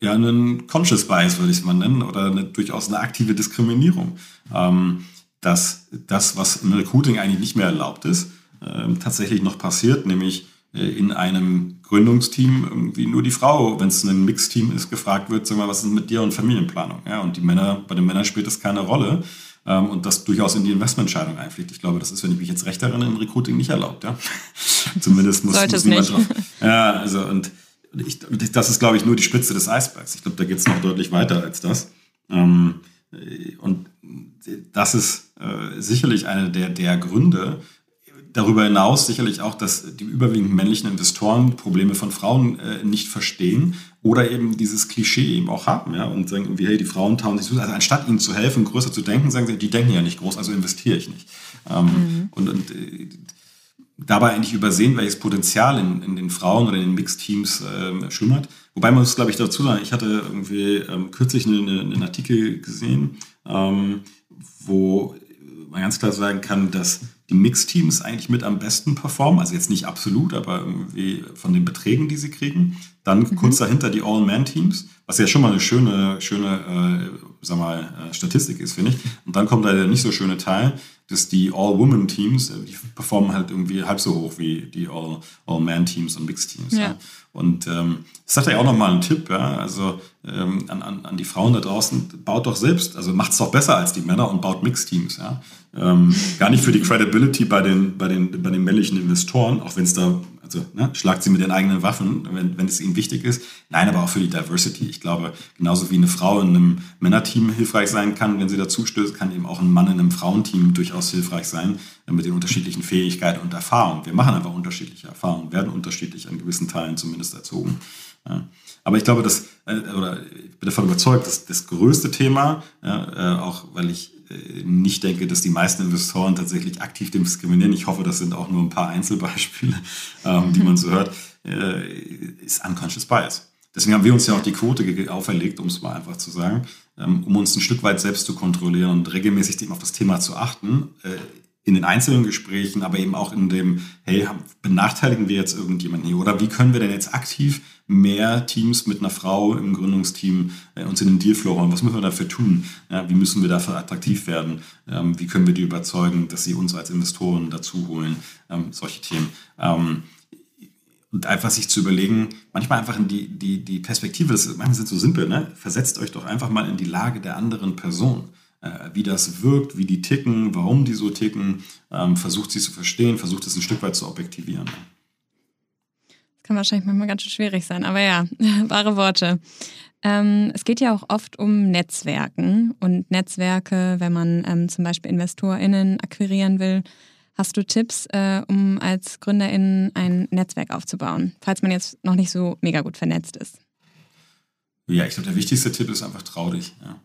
ja einen Conscious Bias, würde ich es mal nennen, oder eine, durchaus eine aktive Diskriminierung. Ähm, dass das, was im Recruiting eigentlich nicht mehr erlaubt ist, äh, tatsächlich noch passiert, nämlich äh, in einem Gründungsteam irgendwie nur die Frau, wenn es ein Mixteam ist, gefragt wird, sag mal, was ist mit dir und Familienplanung? Ja, und die Männer, bei den Männern spielt das keine Rolle ähm, und das durchaus in die Investmententscheidung einfliegt. Ich glaube, das ist, wenn ich mich jetzt recht erinnere, im Recruiting nicht erlaubt. Ja? Zumindest muss, Sollte muss niemand drauf. Ja, also und ich, das ist, glaube ich, nur die Spitze des Eisbergs. Ich glaube, da geht es noch deutlich weiter als das. Ähm, und das ist äh, sicherlich einer der, der Gründe, darüber hinaus sicherlich auch, dass die überwiegend männlichen Investoren Probleme von Frauen äh, nicht verstehen oder eben dieses Klischee eben auch haben ja, und sagen irgendwie, hey, die Frauen tauen sich so. Also anstatt ihnen zu helfen, größer zu denken, sagen sie, die denken ja nicht groß, also investiere ich nicht. Ähm, mhm. Und, und äh, dabei eigentlich übersehen, welches Potenzial in, in den Frauen oder in den Mixteams äh, schlummert. Wobei man muss, glaube ich, dazu sagen, ich hatte irgendwie ähm, kürzlich eine, einen Artikel gesehen, ähm, wo man ganz klar sagen kann, dass die Mixteams eigentlich mit am besten performen, also jetzt nicht absolut, aber irgendwie von den Beträgen, die sie kriegen. Dann mhm. kurz dahinter die All-Man-Teams, was ja schon mal eine schöne, schöne, äh, sag mal, äh, Statistik ist, finde ich. Und dann kommt da der nicht so schöne Teil, dass die All-Women-Teams, äh, die performen halt irgendwie halb so hoch wie die All-Man-Teams und Mixed-Teams. Ja. ja. Und ähm, das hat ja auch nochmal einen Tipp, ja, also ähm, an, an, an die Frauen da draußen, baut doch selbst, also macht es doch besser als die Männer und baut Mixed-Teams, ja. Ähm, gar nicht für die Credibility bei den, bei den, bei den männlichen Investoren, auch wenn es da also ne, schlagt sie mit den eigenen Waffen, wenn, wenn es ihnen wichtig ist. Nein, aber auch für die Diversity. Ich glaube, genauso wie eine Frau in einem Männerteam hilfreich sein kann, wenn sie dazu stößt, kann eben auch ein Mann in einem Frauenteam durchaus hilfreich sein äh, mit den unterschiedlichen Fähigkeiten und Erfahrungen. Wir machen einfach unterschiedliche Erfahrungen, werden unterschiedlich an gewissen Teilen zumindest erzogen. Ja. Aber ich glaube, dass, äh, oder ich bin davon überzeugt, dass das größte Thema, ja, äh, auch weil ich nicht denke, dass die meisten Investoren tatsächlich aktiv diskriminieren. Ich hoffe, das sind auch nur ein paar Einzelbeispiele, ähm, die man so hört, äh, ist Unconscious Bias. Deswegen haben wir uns ja auch die Quote auferlegt, um es mal einfach zu sagen, ähm, um uns ein Stück weit selbst zu kontrollieren und regelmäßig eben auf das Thema zu achten, äh, in den einzelnen Gesprächen, aber eben auch in dem, hey, benachteiligen wir jetzt irgendjemanden hier? Oder wie können wir denn jetzt aktiv mehr Teams mit einer Frau im Gründungsteam äh, uns in den Dealflow holen? Was müssen wir dafür tun? Ja, wie müssen wir dafür attraktiv werden? Ähm, wie können wir die überzeugen, dass sie uns als Investoren dazu holen? Ähm, solche Themen. Ähm, und einfach sich zu überlegen, manchmal einfach in die, die, die Perspektive, das, manchmal sind so simpel, ne? versetzt euch doch einfach mal in die Lage der anderen Person. Äh, wie das wirkt, wie die ticken, warum die so ticken, ähm, versucht sie zu verstehen, versucht es ein Stück weit zu objektivieren. Kann wahrscheinlich manchmal ganz schön schwierig sein, aber ja, wahre Worte. Ähm, es geht ja auch oft um Netzwerken und Netzwerke, wenn man ähm, zum Beispiel InvestorInnen akquirieren will. Hast du Tipps, äh, um als GründerInnen ein Netzwerk aufzubauen, falls man jetzt noch nicht so mega gut vernetzt ist? Ja, ich glaube, der wichtigste Tipp ist einfach trau dich. Ja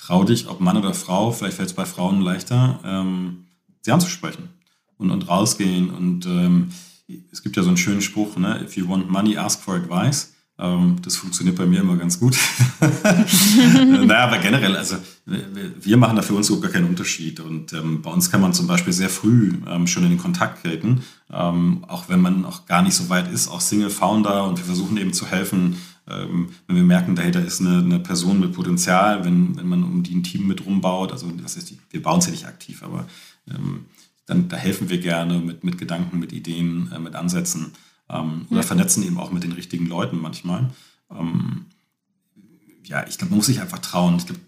trau dich, ob Mann oder Frau, vielleicht fällt es bei Frauen leichter, ähm, sie anzusprechen und, und rausgehen. Und ähm, es gibt ja so einen schönen Spruch, ne? if you want money, ask for advice. Ähm, das funktioniert bei mir immer ganz gut. naja, aber generell, also wir machen da für uns überhaupt gar keinen Unterschied. Und ähm, bei uns kann man zum Beispiel sehr früh ähm, schon in den Kontakt treten, ähm, auch wenn man auch gar nicht so weit ist, auch Single Founder. Und wir versuchen eben zu helfen, ähm, wenn wir merken, dahinter ist eine, eine, Person mit Potenzial, wenn, wenn man um die ein Team mit rumbaut, also was die, wir bauen es ja nicht aktiv, aber ähm, dann da helfen wir gerne mit, mit Gedanken, mit Ideen, äh, mit Ansätzen ähm, oder ja. vernetzen eben auch mit den richtigen Leuten manchmal. Ähm, ja, ich glaube, man muss sich einfach trauen. Ich glaube,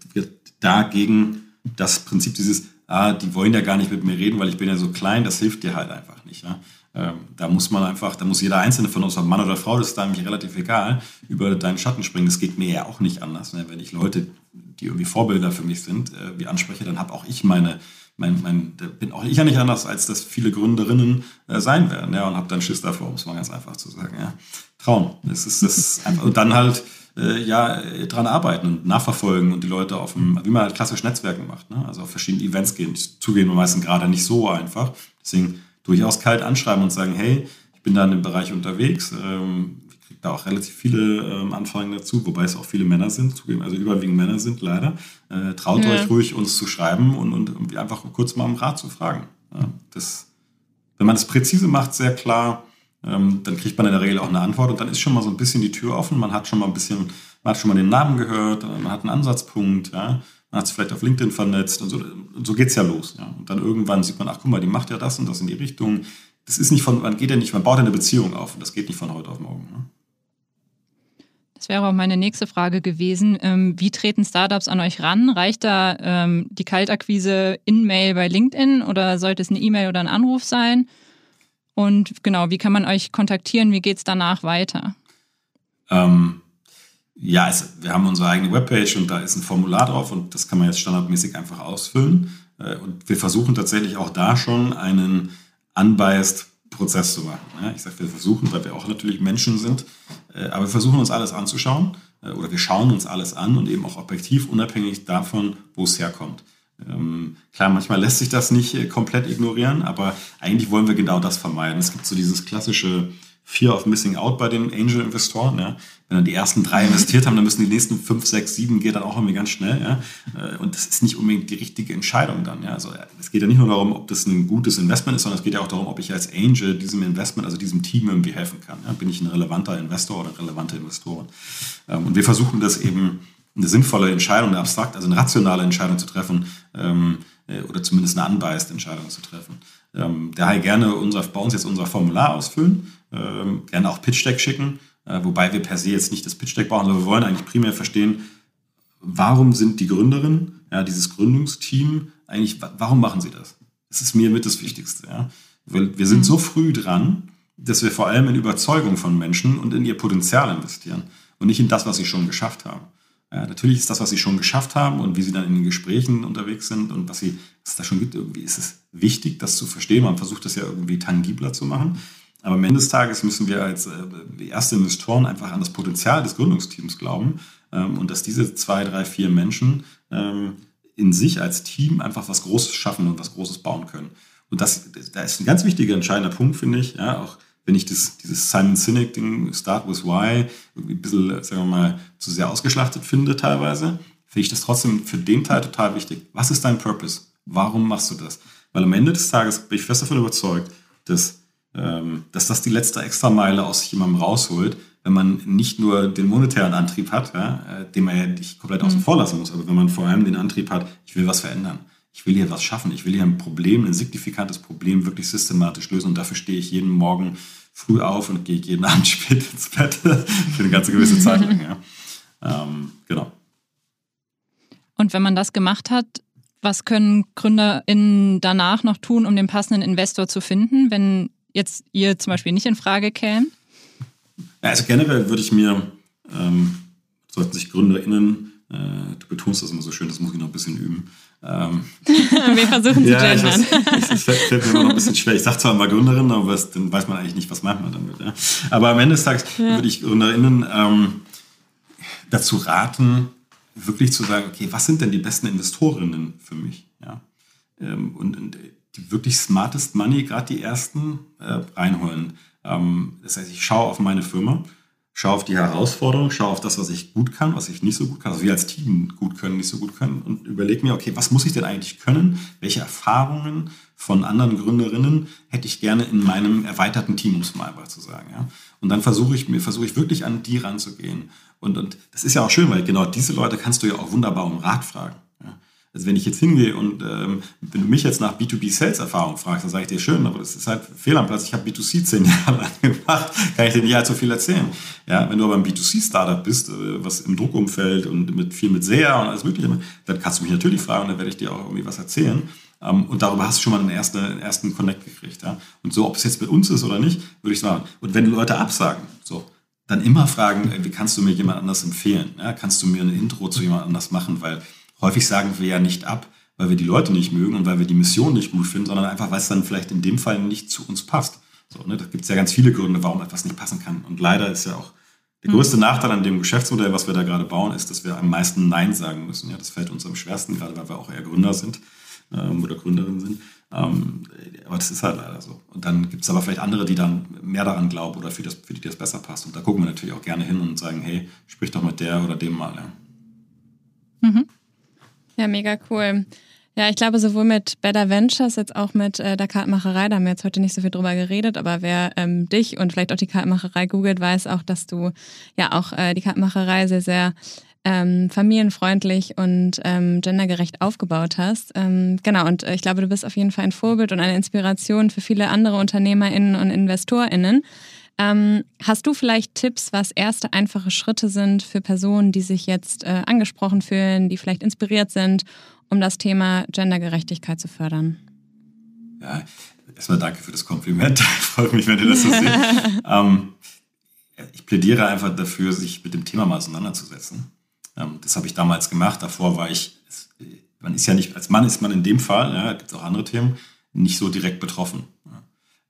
dagegen das Prinzip dieses, ah, die wollen ja gar nicht mit mir reden, weil ich bin ja so klein, das hilft dir halt einfach nicht. Ja? Ähm, da muss man einfach, da muss jeder Einzelne von uns, ob Mann oder Frau, das ist da eigentlich relativ egal, über deinen Schatten springen. Das geht mir ja auch nicht anders. Ne? Wenn ich Leute, die irgendwie Vorbilder für mich sind, äh, wie anspreche, dann habe auch ich meine, mein, mein, bin auch ich ja nicht anders, als dass viele Gründerinnen äh, sein werden. Ja, und habe dann Schiss davor, um es mal ganz einfach zu sagen. Ja. Trauen. Das ist das einfach. Und dann halt äh, ja dran arbeiten und nachverfolgen und die Leute auf dem, wie man halt klassisch Netzwerken macht, ne? also auf verschiedene Events gehen. Zugehen meistens gerade nicht so einfach. Deswegen durchaus kalt anschreiben und sagen, hey, ich bin da in dem Bereich unterwegs. Ähm, kriege da auch relativ viele ähm, Anfragen dazu, wobei es auch viele Männer sind, zugeben, also überwiegend Männer sind leider. Äh, traut ja. euch ruhig, uns zu schreiben und, und einfach kurz mal um Rat zu fragen. Ja, das, wenn man es präzise macht, sehr klar, ähm, dann kriegt man in der Regel auch eine Antwort und dann ist schon mal so ein bisschen die Tür offen. Man hat schon mal ein bisschen Man hat schon mal den Namen gehört, man hat einen Ansatzpunkt, ja, man hat sich vielleicht auf LinkedIn vernetzt und so, und so geht's ja los. Ja. Und dann irgendwann sieht man, ach guck mal, die macht ja das und das in die Richtung. Das ist nicht von, man geht ja nicht, man baut ja eine Beziehung auf und das geht nicht von heute auf morgen. Ne? Das wäre auch meine nächste Frage gewesen. Ähm, wie treten Startups an euch ran? Reicht da ähm, die Kaltakquise in Mail bei LinkedIn oder sollte es eine E-Mail oder ein Anruf sein? Und genau, wie kann man euch kontaktieren? Wie geht es danach weiter? Ähm, ja, es, wir haben unsere eigene Webpage und da ist ein Formular drauf und das kann man jetzt standardmäßig einfach ausfüllen. Äh, und wir versuchen tatsächlich auch da schon einen unbiased Prozess zu machen. Ich sage, wir versuchen, weil wir auch natürlich Menschen sind, äh, aber wir versuchen uns alles anzuschauen äh, oder wir schauen uns alles an und eben auch objektiv, unabhängig davon, wo es herkommt. Ähm, klar, manchmal lässt sich das nicht äh, komplett ignorieren, aber eigentlich wollen wir genau das vermeiden. Es gibt so dieses klassische Fear of Missing Out bei den Angel-Investoren. Ja. Wenn dann die ersten drei investiert haben, dann müssen die nächsten fünf, sechs, sieben geht dann auch irgendwie ganz schnell. Ja. Äh, und das ist nicht unbedingt die richtige Entscheidung dann. Ja. Also es geht ja nicht nur darum, ob das ein gutes Investment ist, sondern es geht ja auch darum, ob ich als Angel diesem Investment, also diesem Team irgendwie helfen kann. Ja. Bin ich ein relevanter Investor oder relevante Investoren? Ähm, und wir versuchen das eben eine sinnvolle Entscheidung, eine abstrakt, also eine rationale Entscheidung zu treffen ähm, äh, oder zumindest eine unbiased Entscheidung zu treffen. Ähm, daher gerne unser, bei uns jetzt unser Formular ausfüllen ähm, gerne auch Pitch Deck schicken, äh, wobei wir per se jetzt nicht das Pitch Deck brauchen, sondern wir wollen eigentlich primär verstehen, warum sind die Gründerinnen, ja, dieses Gründungsteam, eigentlich, warum machen sie das? Das ist mir mit das Wichtigste. Ja? Wir sind mhm. so früh dran, dass wir vor allem in Überzeugung von Menschen und in ihr Potenzial investieren und nicht in das, was sie schon geschafft haben. Ja, natürlich ist das, was sie schon geschafft haben und wie sie dann in den Gesprächen unterwegs sind und was, sie, was es da schon gibt, irgendwie ist es wichtig, das zu verstehen. Man versucht das ja irgendwie tangibler zu machen. Aber am Ende des Tages müssen wir als äh, erste Investoren einfach an das Potenzial des Gründungsteams glauben ähm, und dass diese zwei, drei, vier Menschen ähm, in sich als Team einfach was Großes schaffen und was Großes bauen können. Und das, da ist ein ganz wichtiger, entscheidender Punkt, finde ich, ja, auch wenn ich das, dieses Simon Sinek-Ding, Start with Why, irgendwie ein bisschen, sagen wir mal, zu sehr ausgeschlachtet finde teilweise, finde ich das trotzdem für den Teil total wichtig. Was ist dein Purpose? Warum machst du das? Weil am Ende des Tages bin ich fest davon überzeugt, dass dass das die letzte Extrameile aus jemandem rausholt, wenn man nicht nur den monetären Antrieb hat, ja, äh, den man ja nicht komplett außen mhm. vor lassen muss, aber wenn man vor allem den Antrieb hat, ich will was verändern. Ich will hier was schaffen. Ich will hier ein Problem, ein signifikantes Problem wirklich systematisch lösen. Und dafür stehe ich jeden Morgen früh auf und gehe jeden Abend spät ins Bett für eine ganze gewisse Zeit lang. Ja. Ähm, genau. Und wenn man das gemacht hat, was können GründerInnen danach noch tun, um den passenden Investor zu finden, wenn jetzt ihr zum Beispiel nicht in Frage kämen? Also generell würde ich mir, ähm, sollten sich GründerInnen, äh, du betonst das immer so schön, das muss ich noch ein bisschen üben. Ähm, Wir versuchen zu ja, gendern. Es fällt, mir immer noch ein bisschen schwer. Ich sage zwar immer Gründerin, aber was, dann weiß man eigentlich nicht, was meint man damit. Ja? Aber am Ende des Tages ja. würde ich GründerInnen ähm, dazu raten, wirklich zu sagen, okay, was sind denn die besten Investorinnen für mich? Ja? Ähm, und, und die wirklich smartest Money, gerade die ersten, äh, reinholen. Ähm, das heißt, ich schaue auf meine Firma, schaue auf die Herausforderung, schaue auf das, was ich gut kann, was ich nicht so gut kann, also wir als Team gut können, nicht so gut können und überlege mir, okay, was muss ich denn eigentlich können? Welche Erfahrungen von anderen Gründerinnen hätte ich gerne in meinem erweiterten Team, um es mal zu sagen. Ja? Und dann versuche ich mir, versuche ich wirklich an die ranzugehen. Und, und das ist ja auch schön, weil genau diese Leute kannst du ja auch wunderbar um Rat fragen. Also wenn ich jetzt hingehe und ähm, wenn du mich jetzt nach B2B-Sales-Erfahrung fragst, dann sage ich dir schön, aber das ist halt fehl am Platz. Ich habe B2C zehn Jahre lang gemacht, kann ich dir nicht allzu viel erzählen. Ja, wenn du aber ein B2C-Startup bist, äh, was im Druckumfeld und mit viel mit SEA und alles mögliche, dann kannst du mich natürlich fragen, dann werde ich dir auch irgendwie was erzählen. Um, ähm, und darüber hast du schon mal einen ersten, einen ersten Connect gekriegt. Ja? Und so, ob es jetzt mit uns ist oder nicht, würde ich sagen. Und wenn Leute absagen, so, dann immer fragen, wie kannst du mir jemand anders empfehlen? Ja? Kannst du mir ein Intro zu jemand anders machen? Weil häufig sagen wir ja nicht ab, weil wir die Leute nicht mögen und weil wir die Mission nicht gut finden, sondern einfach, weil es dann vielleicht in dem Fall nicht zu uns passt. So, ne? Da gibt es ja ganz viele Gründe, warum etwas nicht passen kann. Und leider ist ja auch der hm. größte Nachteil an dem Geschäftsmodell, was wir da gerade bauen, ist, dass wir am meisten Nein sagen müssen. Ja, das fällt uns am schwersten, gerade weil wir auch eher Gründer sind ähm, oder Gründerinnen sind. Ähm, aber das ist halt leider so. Und dann gibt es aber vielleicht andere, die dann mehr daran glauben oder für, das, für die das besser passt. Und da gucken wir natürlich auch gerne hin und sagen, hey, sprich doch mit der oder dem mal. Ja. Mhm. Ja, mega cool. Ja, ich glaube, sowohl mit Better Ventures, jetzt auch mit äh, der Kartenmacherei, da haben wir jetzt heute nicht so viel drüber geredet, aber wer ähm, dich und vielleicht auch die Kartenmacherei googelt, weiß auch, dass du ja auch äh, die Kartenmacherei sehr, sehr ähm, familienfreundlich und ähm, gendergerecht aufgebaut hast. Ähm, genau, und äh, ich glaube, du bist auf jeden Fall ein Vorbild und eine Inspiration für viele andere UnternehmerInnen und InvestorInnen. Ähm, hast du vielleicht Tipps, was erste einfache Schritte sind für Personen, die sich jetzt äh, angesprochen fühlen, die vielleicht inspiriert sind um das Thema Gendergerechtigkeit zu fördern? Ja, erstmal danke für das Kompliment. Freut mich, wenn du das so siehst. ähm, ich plädiere einfach dafür, sich mit dem Thema mal auseinanderzusetzen. Ähm, das habe ich damals gemacht. Davor war ich, man ist ja nicht, als Mann ist man in dem Fall, ja, gibt es auch andere Themen, nicht so direkt betroffen. Ähm,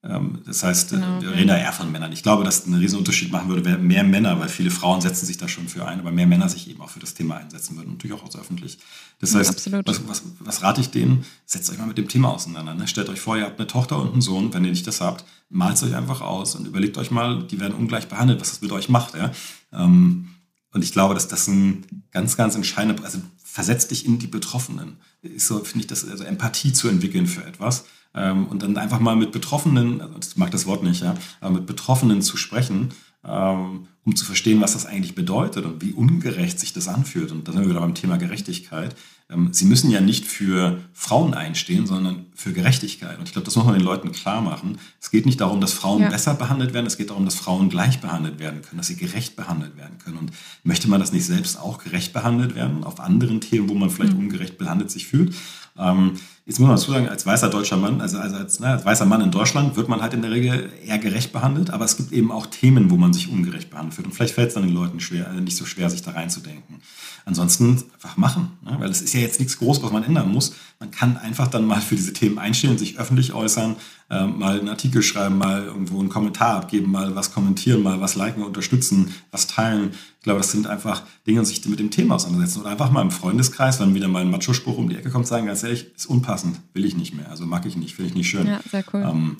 das heißt, äh, genau, wir reden da eher von Männern. Ich glaube, dass ein Riesenunterschied machen würde, wäre mehr Männer, weil viele Frauen setzen sich da schon für ein, aber mehr Männer sich eben auch für das Thema einsetzen würden, natürlich auch öffentlich. Das heißt, ja, was, was, was, rate ich denen? Setzt euch mal mit dem Thema auseinander. Ne? Stellt euch vor, ihr habt eine Tochter und einen Sohn, wenn ihr nicht das habt, malt es euch einfach aus und überlegt euch mal, die werden ungleich behandelt, was das mit euch macht. Ja? Ähm, und ich glaube, dass das ein ganz, ganz entscheidender, also versetzt dich in die Betroffenen. Ist so, finde ich, das, also Empathie zu entwickeln für etwas ähm, und dann einfach mal mit Betroffenen, also ich mag das Wort nicht, ja, aber mit Betroffenen zu sprechen, ähm, um zu verstehen, was das eigentlich bedeutet und wie ungerecht sich das anfühlt. Und da sind wir wieder beim Thema Gerechtigkeit. Ähm, sie müssen ja nicht für Frauen einstehen, sondern für Gerechtigkeit. Und ich glaube, das muss man den Leuten klar machen. Es geht nicht darum, dass Frauen ja. besser behandelt werden, es geht darum, dass Frauen gleich behandelt werden können, dass sie gerecht behandelt werden können. Und möchte man das nicht selbst auch gerecht behandelt werden auf anderen Themen, wo man vielleicht mhm. ungerecht behandelt sich fühlt? Ähm, jetzt muss man dazu sagen, als weißer deutscher Mann, also, also als, ne, als, weißer Mann in Deutschland wird man halt in der Regel eher gerecht behandelt, aber es gibt eben auch Themen, wo man sich ungerecht behandelt wird. Und vielleicht fällt es dann den Leuten schwer, also nicht so schwer, sich da reinzudenken. Ansonsten einfach machen, ne? weil es ist ja jetzt nichts Großes, was man ändern muss. Man kann einfach dann mal für diese Themen einstehen, sich öffentlich äußern, äh, mal einen Artikel schreiben, mal irgendwo einen Kommentar abgeben, mal was kommentieren, mal was liken, unterstützen, was teilen. Ich glaube, das sind einfach Dinge, sich mit dem Thema auseinandersetzen. Oder einfach mal im Freundeskreis, wenn wieder mal ein Macho-Spruch um die Ecke kommt, sagen, ganz ehrlich, ist unpassend, will ich nicht mehr. Also mag ich nicht, finde ich nicht schön. Ja, sehr cool. Ähm,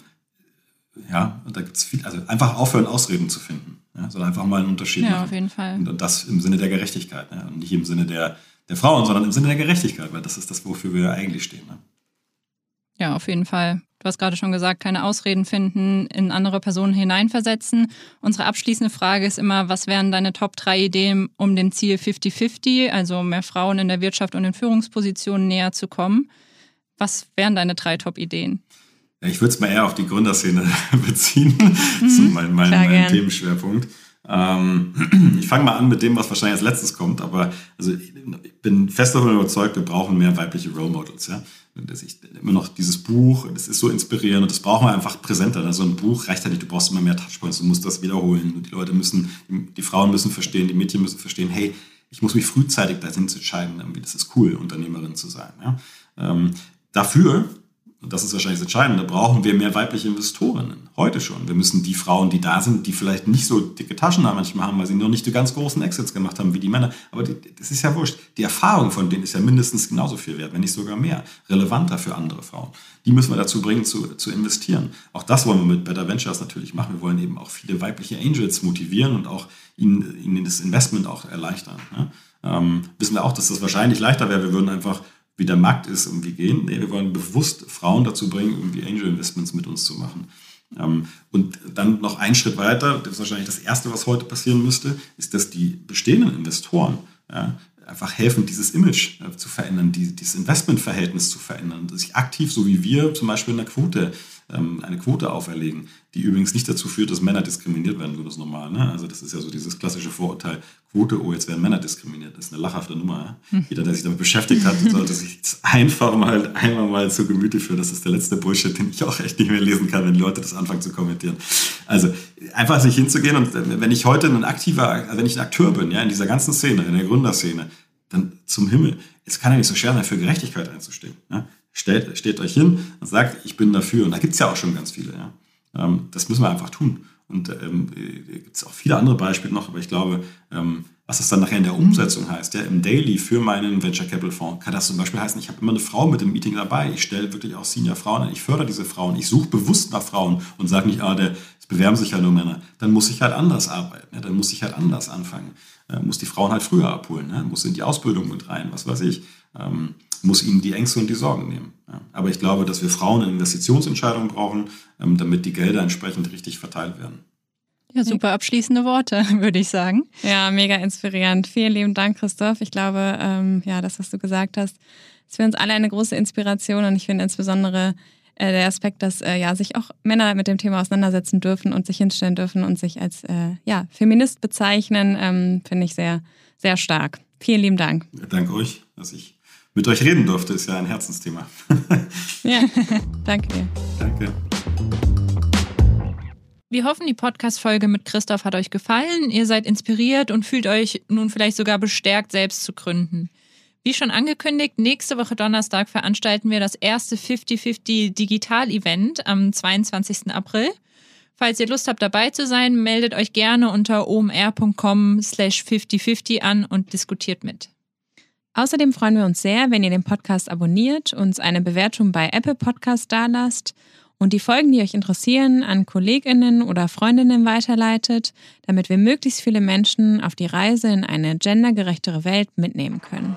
ja, und da gibt es viel, also einfach aufhören, Ausreden zu finden, ja, sondern einfach mal einen Unterschied ja, machen. auf jeden Fall. Und, und das im Sinne der Gerechtigkeit, ja, und nicht im Sinne der, der Frauen, sondern im Sinne der Gerechtigkeit, weil das ist das, wofür wir eigentlich stehen. Ne? Ja, auf jeden Fall. Du hast gerade schon gesagt, keine Ausreden finden, in andere Personen hineinversetzen. Unsere abschließende Frage ist immer, was wären deine Top 3 Ideen, um dem Ziel 50-50, also mehr Frauen in der Wirtschaft und in Führungspositionen näher zu kommen? Was wären deine drei Top-Ideen? Ich würde es mal eher auf die Gründerszene beziehen, mhm, zu meinem, mein, mein Themenschwerpunkt. Ähm, ich fange mal an mit dem, was wahrscheinlich als letztes kommt, aber also ich bin fest davon überzeugt, wir brauchen mehr weibliche Role Models. Ja? Das ist immer noch dieses Buch, das ist so inspirierend und das brauchen wir einfach präsenter. Also ein Buch reicht ja nicht, du brauchst immer mehr Touchpoints, du musst das wiederholen. Die Leute müssen, die Frauen müssen verstehen, die Mädchen müssen verstehen, hey, ich muss mich frühzeitig dahin zu entscheiden, irgendwie, das ist cool, Unternehmerin zu sein. Ja? Ähm, dafür und das ist wahrscheinlich das Entscheidende, brauchen wir mehr weibliche Investorinnen. Heute schon. Wir müssen die Frauen, die da sind, die vielleicht nicht so dicke Taschen haben manchmal haben, weil sie noch nicht die ganz großen Exits gemacht haben wie die Männer. Aber die, das ist ja wurscht. Die Erfahrung von denen ist ja mindestens genauso viel wert, wenn nicht sogar mehr. Relevanter für andere Frauen. Die müssen wir dazu bringen, zu, zu investieren. Auch das wollen wir mit Better Ventures natürlich machen. Wir wollen eben auch viele weibliche Angels motivieren und auch ihnen, ihnen das Investment auch erleichtern. Ne? Ähm, wissen wir auch, dass das wahrscheinlich leichter wäre. Wir würden einfach wie der Markt ist, irgendwie gehen. Nee, wir wollen bewusst Frauen dazu bringen, irgendwie Angel Investments mit uns zu machen. Ähm, und dann noch einen Schritt weiter, das ist wahrscheinlich das Erste, was heute passieren müsste, ist, dass die bestehenden Investoren ja, einfach helfen, dieses Image äh, zu verändern, die, dieses Investmentverhältnis zu verändern, sich aktiv, so wie wir zum Beispiel in der Quote eine Quote auferlegen, die übrigens nicht dazu führt, dass Männer diskriminiert werden, so das normal. Ne? Also das ist ja so dieses klassische Vorurteil, Quote, oh, jetzt werden Männer diskriminiert. Das ist eine lachhafte Nummer. Ja? Hm. Jeder, der sich damit beschäftigt hat, sollte sich einfach mal einmal mal zu Gemüte führen. Das ist der letzte Bullshit, den ich auch echt nicht mehr lesen kann, wenn Leute das anfangen zu kommentieren. Also einfach sich hinzugehen und wenn ich heute ein aktiver, also wenn ich ein Akteur bin, ja, in dieser ganzen Szene, in der Gründerszene, dann zum Himmel, es kann ja nicht so schwer sein, für Gerechtigkeit einzustehen. Ja? Stellt, steht euch hin und sagt, ich bin dafür. Und da gibt es ja auch schon ganz viele. Ja. Ähm, das müssen wir einfach tun. Und ähm, äh, gibt es auch viele andere Beispiele noch, aber ich glaube, ähm, was das dann nachher in der Umsetzung heißt, ja, im Daily für meinen Venture Capital Fonds, kann das zum Beispiel heißen, ich habe immer eine Frau mit dem Meeting dabei, ich stelle wirklich auch Senior Frauen an, ich fördere diese Frauen, ich suche bewusst nach Frauen und sage nicht, ah, der, es bewerben sich ja nur Männer. Dann muss ich halt anders arbeiten, ja, dann muss ich halt anders anfangen, äh, muss die Frauen halt früher abholen, ne, muss in die Ausbildung mit rein, was weiß ich. Ähm, muss ihnen die Ängste und die Sorgen nehmen. Ja. Aber ich glaube, dass wir Frauen eine Investitionsentscheidung brauchen, ähm, damit die Gelder entsprechend richtig verteilt werden. Ja, super abschließende Worte, würde ich sagen. Ja, mega inspirierend. Vielen lieben Dank, Christoph. Ich glaube, ähm, ja, das, was du gesagt hast, ist für uns alle eine große Inspiration und ich finde insbesondere äh, der Aspekt, dass äh, ja sich auch Männer mit dem Thema auseinandersetzen dürfen und sich hinstellen dürfen und sich als äh, ja, Feminist bezeichnen, ähm, finde ich sehr, sehr stark. Vielen lieben Dank. Ja, danke euch, dass ich mit euch reden durfte. Ist ja ein Herzensthema. ja, danke dir. Danke. Wir hoffen, die Podcast-Folge mit Christoph hat euch gefallen. Ihr seid inspiriert und fühlt euch nun vielleicht sogar bestärkt, selbst zu gründen. Wie schon angekündigt, nächste Woche Donnerstag veranstalten wir das erste 50-50 Digital-Event am 22. April. Falls ihr Lust habt, dabei zu sein, meldet euch gerne unter omr.com slash 5050 an und diskutiert mit. Außerdem freuen wir uns sehr, wenn ihr den Podcast abonniert, uns eine Bewertung bei Apple Podcast dalasst und die Folgen, die euch interessieren, an Kolleginnen oder Freundinnen weiterleitet, damit wir möglichst viele Menschen auf die Reise in eine gendergerechtere Welt mitnehmen können.